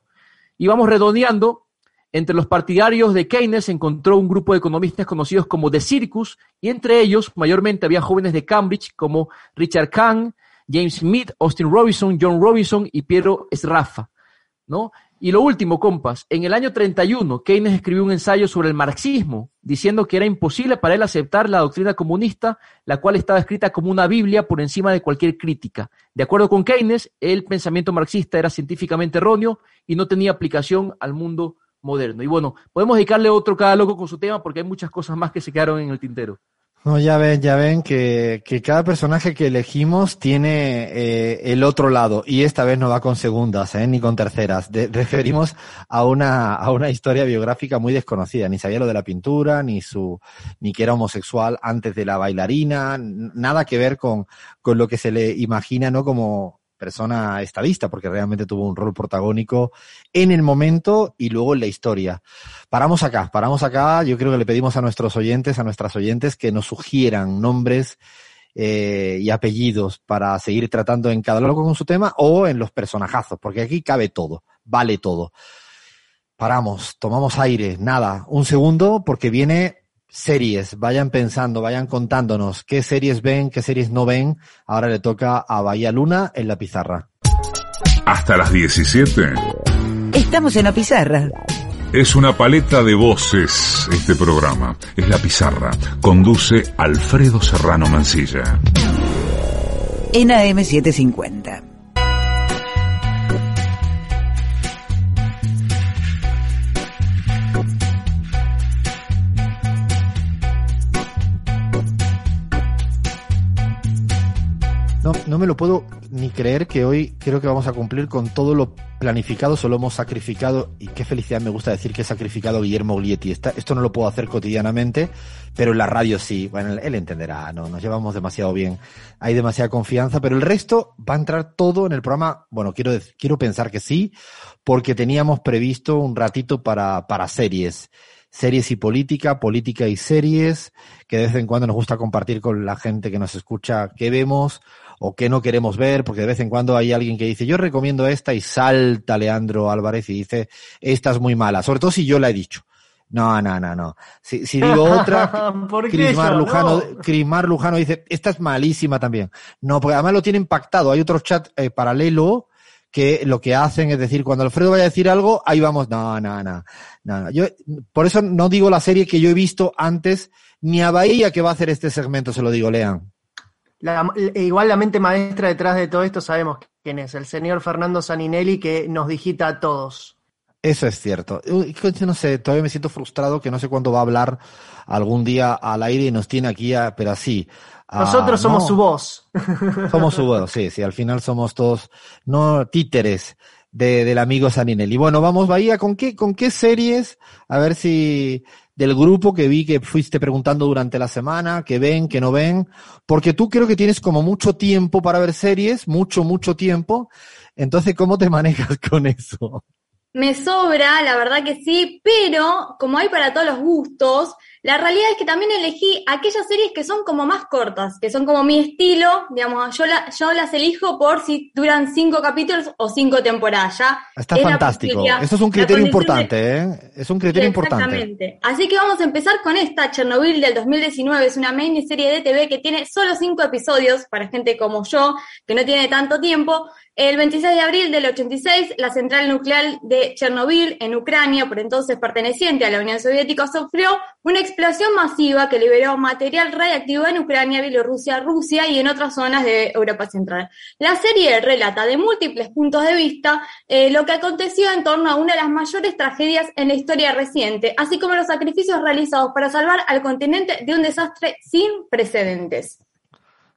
S9: Y vamos redondeando entre los partidarios de Keynes se encontró un grupo de economistas conocidos como The Circus, y entre ellos mayormente había jóvenes de Cambridge como Richard Kahn, James Smith, Austin Robinson, John Robinson y Piero Sraffa. ¿no? Y lo último, compas, en el año 31 Keynes escribió un ensayo sobre el marxismo, diciendo que era imposible para él aceptar la doctrina comunista, la cual estaba escrita como una Biblia por encima de cualquier crítica. De acuerdo con Keynes, el pensamiento marxista era científicamente erróneo y no tenía aplicación al mundo moderno. Y bueno, podemos dedicarle otro cada loco con su tema porque hay muchas cosas más que se quedaron en el tintero.
S4: No, ya ven, ya ven que, que cada personaje que elegimos tiene eh, el otro lado y esta vez no va con segundas, ¿eh? ni con terceras. De, referimos a una, a una historia biográfica muy desconocida. Ni sabía lo de la pintura, ni su, ni que era homosexual antes de la bailarina, nada que ver con, con lo que se le imagina, ¿no? Como, persona estadista, porque realmente tuvo un rol protagónico en el momento y luego en la historia. Paramos acá, paramos acá. Yo creo que le pedimos a nuestros oyentes, a nuestras oyentes, que nos sugieran nombres eh, y apellidos para seguir tratando en cada loco con su tema o en los personajazos, porque aquí cabe todo, vale todo. Paramos, tomamos aire, nada, un segundo, porque viene series, vayan pensando, vayan contándonos qué series ven, qué series no ven. Ahora le toca a Bahía Luna en la pizarra.
S1: Hasta las 17.
S2: Estamos en la pizarra.
S1: Es una paleta de voces este programa. Es la pizarra. Conduce Alfredo Serrano Mancilla.
S2: En AM750.
S4: No, no me lo puedo ni creer que hoy creo que vamos a cumplir con todo lo planificado, solo hemos sacrificado, y qué felicidad me gusta decir que he sacrificado Guillermo Glietti. esto no lo puedo hacer cotidianamente, pero en la radio sí. Bueno, él entenderá, no, nos llevamos demasiado bien. Hay demasiada confianza, pero el resto va a entrar todo en el programa. Bueno, quiero, quiero pensar que sí, porque teníamos previsto un ratito para, para series series y política, política y series, que de vez en cuando nos gusta compartir con la gente que nos escucha qué vemos, o que no queremos ver, porque de vez en cuando hay alguien que dice, yo recomiendo esta y salta Leandro Álvarez y dice, esta es muy mala, sobre todo si yo la he dicho. No, no, no, no. Si, digo otra, Crismar Lujano, Crismar Lujano dice, esta es malísima también. No, porque además lo tienen pactado. Hay otro chat eh, paralelo que lo que hacen es decir, cuando Alfredo vaya a decir algo, ahí vamos, no, no, no, no. Yo, por eso no digo la serie que yo he visto antes, ni a Bahía que va a hacer este segmento, se lo digo, lean.
S7: E igual la mente maestra detrás de todo esto sabemos quién es, el señor Fernando Saninelli que nos digita a todos.
S4: Eso es cierto. Yo no sé, todavía me siento frustrado que no sé cuándo va a hablar algún día al aire y nos tiene aquí, pero así.
S7: Nosotros somos su voz.
S4: Somos su voz, sí, sí, al final somos todos, no títeres de, del amigo Saninelli. Bueno, vamos, Bahía, ¿con qué, con qué series? A ver si, del grupo que vi que fuiste preguntando durante la semana, que ven, que no ven, porque tú creo que tienes como mucho tiempo para ver series, mucho, mucho tiempo. Entonces, ¿cómo te manejas con eso?
S8: Me sobra, la verdad que sí, pero como hay para todos los gustos, la realidad es que también elegí aquellas series que son como más cortas, que son como mi estilo, digamos, yo, yo las elijo por si duran cinco capítulos o cinco temporadas, ¿ya?
S4: Está fantástico. Eso es un criterio importante, ¿eh? Es un criterio importante. Exactamente.
S8: Así que vamos a empezar con esta, Chernobyl del 2019, es una miniserie de TV que tiene solo cinco episodios para gente como yo, que no tiene tanto tiempo, el 26 de abril del 86, la central nuclear de Chernobyl, en Ucrania, por entonces perteneciente a la Unión Soviética, sufrió una explosión masiva que liberó material radiactivo en Ucrania, Bielorrusia, Rusia y en otras zonas de Europa Central. La serie relata de múltiples puntos de vista eh, lo que aconteció en torno a una de las mayores tragedias en la historia reciente, así como los sacrificios realizados para salvar al continente de un desastre sin precedentes.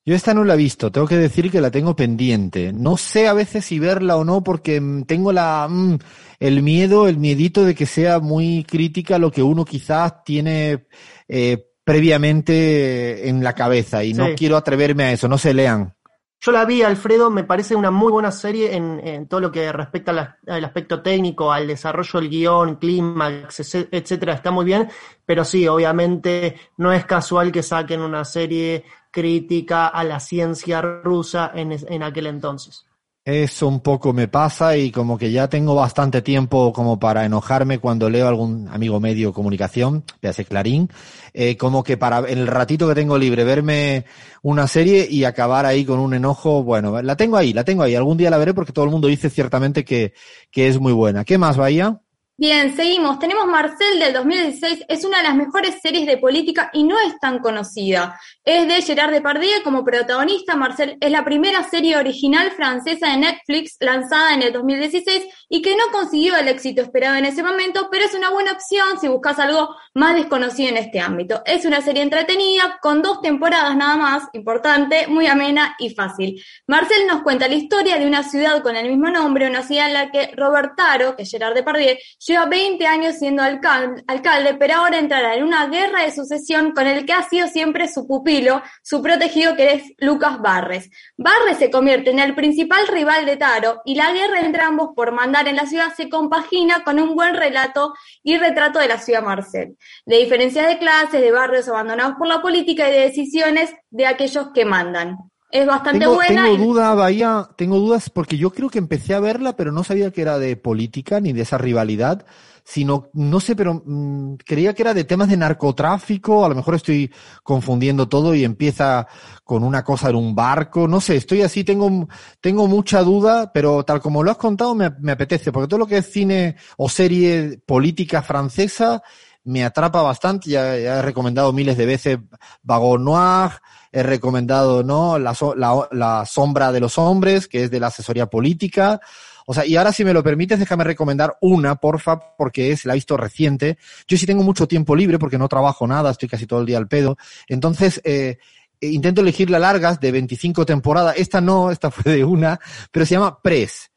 S4: Yo esta no la he visto, tengo que decir que la tengo pendiente. No sé a veces si verla o no porque mm, tengo la mm, el miedo, el miedito de que sea muy crítica lo que uno quizás tiene eh, previamente en la cabeza y no quiero atreverme a eso, no se lean.
S7: Yo la vi, Alfredo, me parece una muy buena serie en, todo lo que respecta al, aspecto técnico, al desarrollo del guion, clímax, etcétera, está muy bien, pero sí, obviamente no es casual que saquen una serie crítica a la ciencia rusa en aquel entonces.
S4: Eso un poco me pasa y como que ya tengo bastante tiempo como para enojarme cuando leo algún amigo medio comunicación, ya sé Clarín, eh, como que para el ratito que tengo libre verme una serie y acabar ahí con un enojo, bueno, la tengo ahí, la tengo ahí, algún día la veré porque todo el mundo dice ciertamente que, que es muy buena. ¿Qué más, Bahía?
S8: Bien, seguimos. Tenemos Marcel del 2016. Es una de las mejores series de política y no es tan conocida. Es de Gerard Depardieu como protagonista. Marcel es la primera serie original francesa de Netflix lanzada en el 2016 y que no consiguió el éxito esperado en ese momento, pero es una buena opción si buscas algo más desconocido en este ámbito. Es una serie entretenida con dos temporadas nada más, importante, muy amena y fácil. Marcel nos cuenta la historia de una ciudad con el mismo nombre, una ciudad en la que Robert Taro, que es Gerard Depardieu, Lleva 20 años siendo alcalde, pero ahora entrará en una guerra de sucesión con el que ha sido siempre su pupilo, su protegido que es Lucas Barres. Barres se convierte en el principal rival de Taro y la guerra entre ambos por mandar en la ciudad se compagina con un buen relato y retrato de la ciudad Marcel, de diferencias de clases, de barrios abandonados por la política y de decisiones de aquellos que mandan. Es bastante
S4: tengo,
S8: buena.
S4: Tengo duda, Bahía, tengo dudas porque yo creo que empecé a verla, pero no sabía que era de política ni de esa rivalidad, sino, no sé, pero mmm, creía que era de temas de narcotráfico, a lo mejor estoy confundiendo todo y empieza con una cosa en un barco, no sé, estoy así, tengo, tengo mucha duda, pero tal como lo has contado me, me apetece, porque todo lo que es cine o serie política francesa, me atrapa bastante, ya, ya, he recomendado miles de veces Vagon Noir, he recomendado ¿no? La, la, la, sombra de los hombres, que es de la asesoría política. O sea, y ahora si me lo permites, déjame recomendar una, porfa, porque es, la he visto reciente. Yo sí tengo mucho tiempo libre porque no trabajo nada, estoy casi todo el día al pedo. Entonces, eh, intento elegir las largas de 25 temporadas. Esta no, esta fue de una, pero se llama Press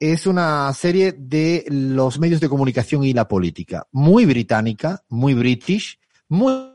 S4: es una serie de los medios de comunicación y la política. Muy británica, muy british, muy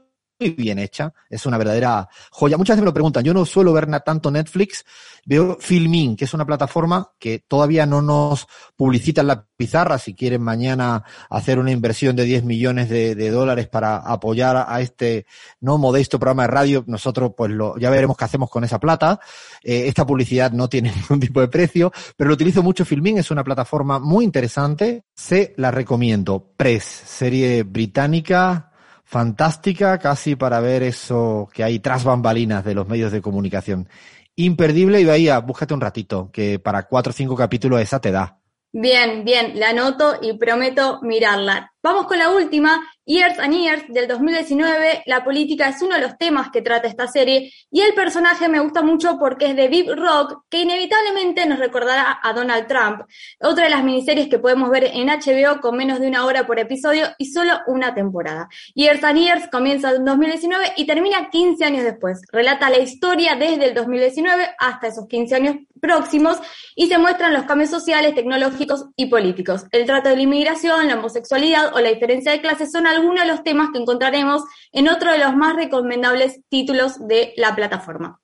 S4: bien hecha. Es una verdadera joya. Muchas veces me lo preguntan. Yo no suelo ver tanto Netflix. Veo Filmin, que es una plataforma que todavía no nos publicita en la pizarra. Si quieren mañana hacer una inversión de 10 millones de, de dólares para apoyar a este no modesto programa de radio, nosotros pues lo, ya veremos qué hacemos con esa plata. Eh, esta publicidad no tiene ningún tipo de precio, pero lo utilizo mucho Filmin. Es una plataforma muy interesante. Se la recomiendo. Press, serie británica fantástica casi para ver eso que hay tras bambalinas de los medios de comunicación. Imperdible y Bahía, búscate un ratito, que para cuatro o cinco capítulos esa te da.
S8: Bien, bien, la anoto y prometo mirarla. Vamos con la última, Years and Years del 2019. La política es uno de los temas que trata esta serie y el personaje me gusta mucho porque es de Big Rock, que inevitablemente nos recordará a Donald Trump. Otra de las miniseries que podemos ver en HBO con menos de una hora por episodio y solo una temporada. Years and Years comienza en 2019 y termina 15 años después. Relata la historia desde el 2019 hasta esos 15 años próximos y se muestran los cambios sociales, tecnológicos y políticos. El trato de la inmigración, la homosexualidad o la diferencia de clases son algunos de los temas que encontraremos en otro de los más recomendables títulos de la plataforma.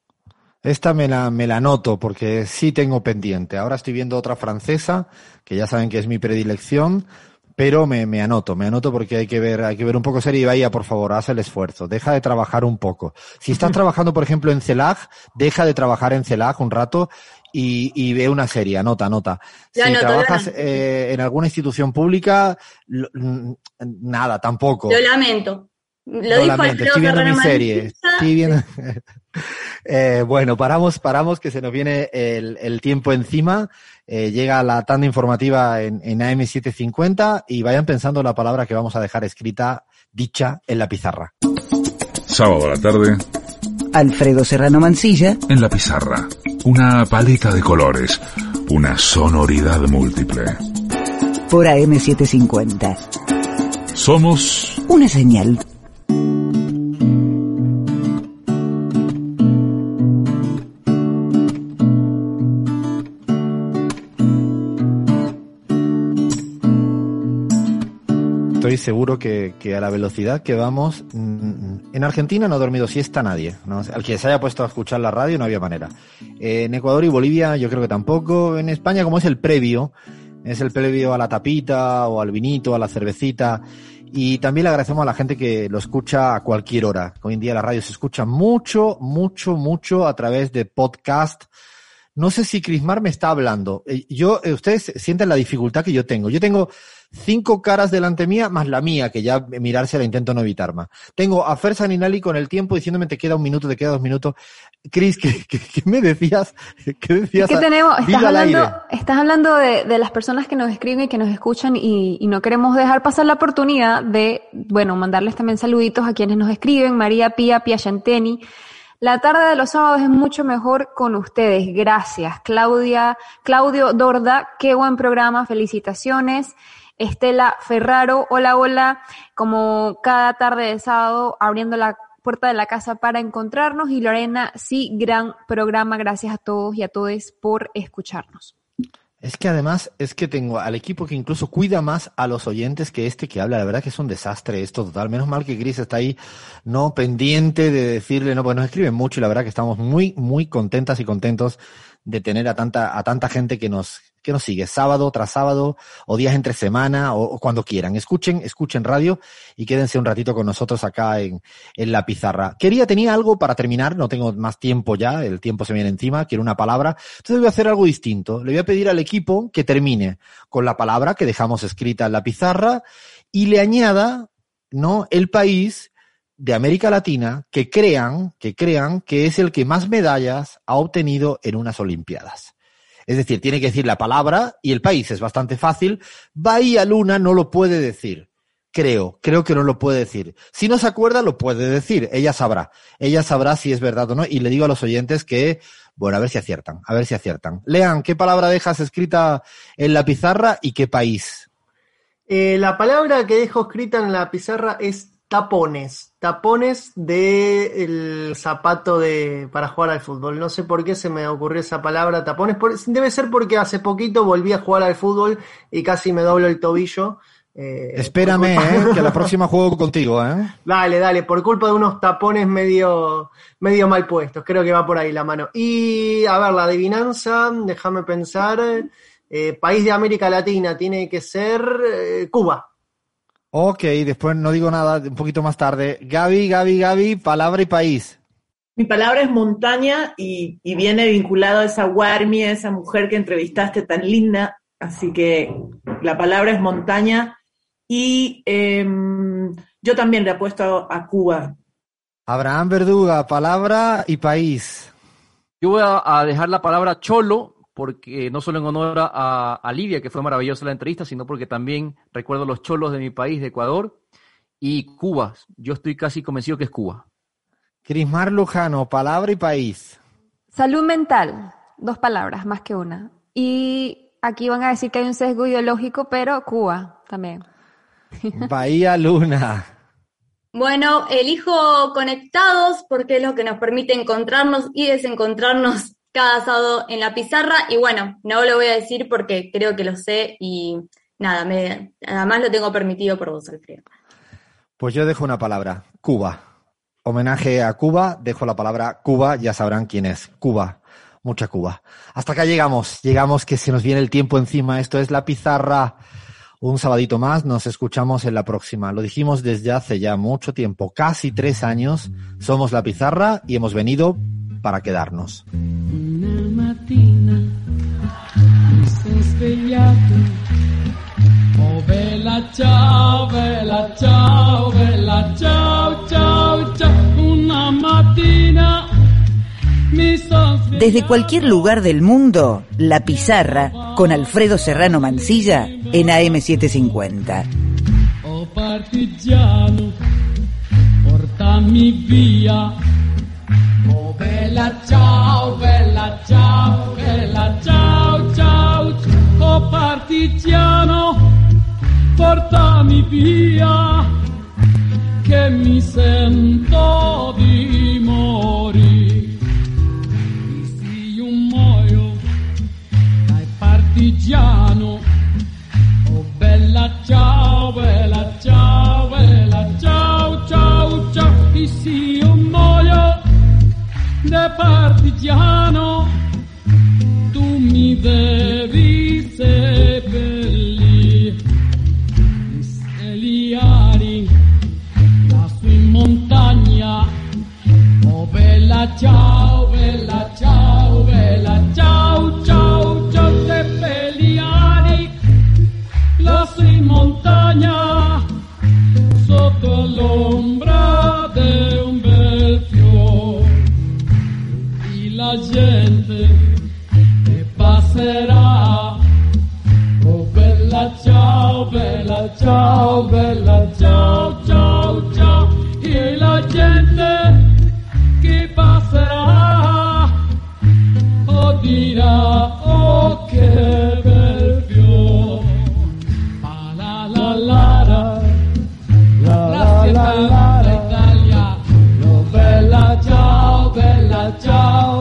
S4: Esta me la, me la noto porque sí tengo pendiente. Ahora estoy viendo otra francesa, que ya saben que es mi predilección, pero me, me anoto, me anoto porque hay que ver, hay que ver un poco serie y vaya, por favor, haz el esfuerzo, deja de trabajar un poco. Si estás trabajando, por ejemplo, en CELAG, deja de trabajar en CELAG un rato y, y ve una serie, anota, anota.
S8: Ya
S4: si trabajas eh, en alguna institución pública, lo- mm, nada, tampoco.
S8: Lo lamento. Lo
S4: Lo
S8: dijo
S4: lamento, estoy viendo mi serie. Estoy viendo... Eh, bueno, paramos, paramos, que se nos viene el, el tiempo encima. Eh, llega la tanda informativa en, en AM750 y vayan pensando la palabra que vamos a dejar escrita, dicha en la pizarra.
S1: Sábado a la tarde,
S2: Alfredo Serrano Mancilla,
S1: en la pizarra. Una paleta de colores, una sonoridad múltiple.
S2: por AM750.
S1: Somos
S2: Una señal.
S4: Seguro que, a la velocidad que vamos, mm, en Argentina no ha dormido siesta nadie. Al que se haya puesto a escuchar la radio no había manera. En Ecuador y Bolivia yo creo que tampoco. En España como es el previo, es el previo a la tapita o al vinito, a la cervecita. Y también le agradecemos a la gente que lo escucha a cualquier hora. Hoy en día la radio se escucha mucho, mucho, mucho a través de podcast. No sé si Crismar me está hablando. Eh, Yo, eh, ustedes sienten la dificultad que yo tengo. Yo tengo cinco caras delante mía, más la mía, que ya mirarse la intento no evitar más. Tengo a Fer Saninali con el tiempo diciéndome te queda un minuto, te queda dos minutos. Cris, ¿qué, qué, qué me decías? ¿Qué decías?
S6: Es que tenemos, estás hablando, estás hablando de, de las personas que nos escriben y que nos escuchan y, y no queremos dejar pasar la oportunidad de, bueno, mandarles también saluditos a quienes nos escriben, María Pía Piachanteni. La tarde de los sábados es mucho mejor con ustedes. Gracias. Claudia, Claudio Dorda, qué buen programa, felicitaciones. Estela Ferraro, hola, hola, como cada tarde de sábado, abriendo la puerta de la casa para encontrarnos. Y Lorena, sí, gran programa. Gracias a todos y a todos por escucharnos.
S4: Es que además es que tengo al equipo que incluso cuida más a los oyentes que este que habla. La verdad que es un desastre esto total. Menos mal que Gris está ahí, no pendiente de decirle, no, pues nos escriben mucho y la verdad que estamos muy, muy contentas y contentos de tener a tanta, a tanta gente que nos, que nos sigue sábado tras sábado o días entre semana o, cuando quieran. Escuchen, escuchen radio y quédense un ratito con nosotros acá en, en la pizarra. Quería, tenía algo para terminar, no tengo más tiempo ya, el tiempo se viene encima, quiero una palabra. Entonces voy a hacer algo distinto. Le voy a pedir al equipo que termine con la palabra que dejamos escrita en la pizarra y le añada, ¿no? El país de América Latina que crean, que crean que es el que más medallas ha obtenido en unas Olimpiadas. Es decir, tiene que decir la palabra y el país es bastante fácil. Bahía Luna no lo puede decir. Creo, creo que no lo puede decir. Si no se acuerda, lo puede decir. Ella sabrá. Ella sabrá si es verdad o no. Y le digo a los oyentes que, bueno, a ver si aciertan, a ver si aciertan. Lean, ¿qué palabra dejas escrita en la pizarra y qué país?
S7: Eh, la palabra que dejo escrita en la pizarra es tapones. Tapones de el zapato de para jugar al fútbol. No sé por qué se me ocurrió esa palabra tapones. Por- debe ser porque hace poquito volví a jugar al fútbol y casi me doblo el tobillo. eh,
S4: Espérame, eh, que la próxima juego contigo, ¿eh?
S7: Dale, dale, por culpa de unos tapones medio, medio mal puestos, creo que va por ahí la mano. Y a ver, la adivinanza, déjame pensar, eh, país de América Latina tiene que ser eh, Cuba.
S4: Ok, después no digo nada, un poquito más tarde. Gaby, Gaby, Gaby, palabra y país.
S5: Mi palabra es montaña y, y viene vinculado a esa Warmi, a esa mujer que entrevistaste tan linda. Así que la palabra es montaña. Y em, yo también le apuesto a, Cuba.
S4: Abraham Verduga, palabra y país.
S9: Yo voy a dejar la palabra cholo, porque no solo en honor a, a Lidia, que fue maravillosa la entrevista, sino porque también recuerdo los cholos de mi país, de Ecuador, y Cuba. Yo estoy casi convencido que es Cuba.
S4: Crismar Lujano, palabra y país.
S6: Salud mental, dos palabras más que una. Y aquí van a decir que hay un sesgo ideológico, pero Cuba también.
S4: Bahía Luna.
S8: Bueno, elijo conectados porque es lo que nos permite encontrarnos y desencontrarnos cada sábado en la pizarra. Y bueno, no lo voy a decir porque creo que lo sé y nada, me, además lo tengo permitido por vos, Alfredo.
S4: Pues yo dejo una palabra, Cuba. Homenaje a Cuba, dejo la palabra Cuba, ya sabrán quién es. Cuba, mucha Cuba. Hasta acá llegamos, llegamos que se nos viene el tiempo encima. Esto es la pizarra. Un sabadito más, nos escuchamos en la próxima. Lo dijimos desde hace ya mucho tiempo, casi tres años. Somos la pizarra y hemos venido para quedarnos.
S2: Desde cualquier lugar del mundo, La Pizarra con Alfredo Serrano Mancilla en AM750.
S17: Oh partigiano, portami via. Oh bella ciao, bella ciao, bella ciao, ciao, oh partigiano, portami via, che mi sento di morire. Sì, io muoio dai partigiano, oh bella ciao, bella ciao, bella ciao, ciao, ciao, sì, io muoio partigiano, tu mi devi seppellire. Eliari, lassù in montagna, oh bella ciao, bella ciao, bella ciao, ciao, ciao, seppelliari, lassù in montagna, sotto l'ombra di la gente che passerà, oh bella ciao, bella ciao, bella ciao, ciao, ciao, e la gente che passerà, oh dirà, oh che bel fiore, Ah, la la la la. Grazie tanta Italia, oh bella ciao, bella ciao,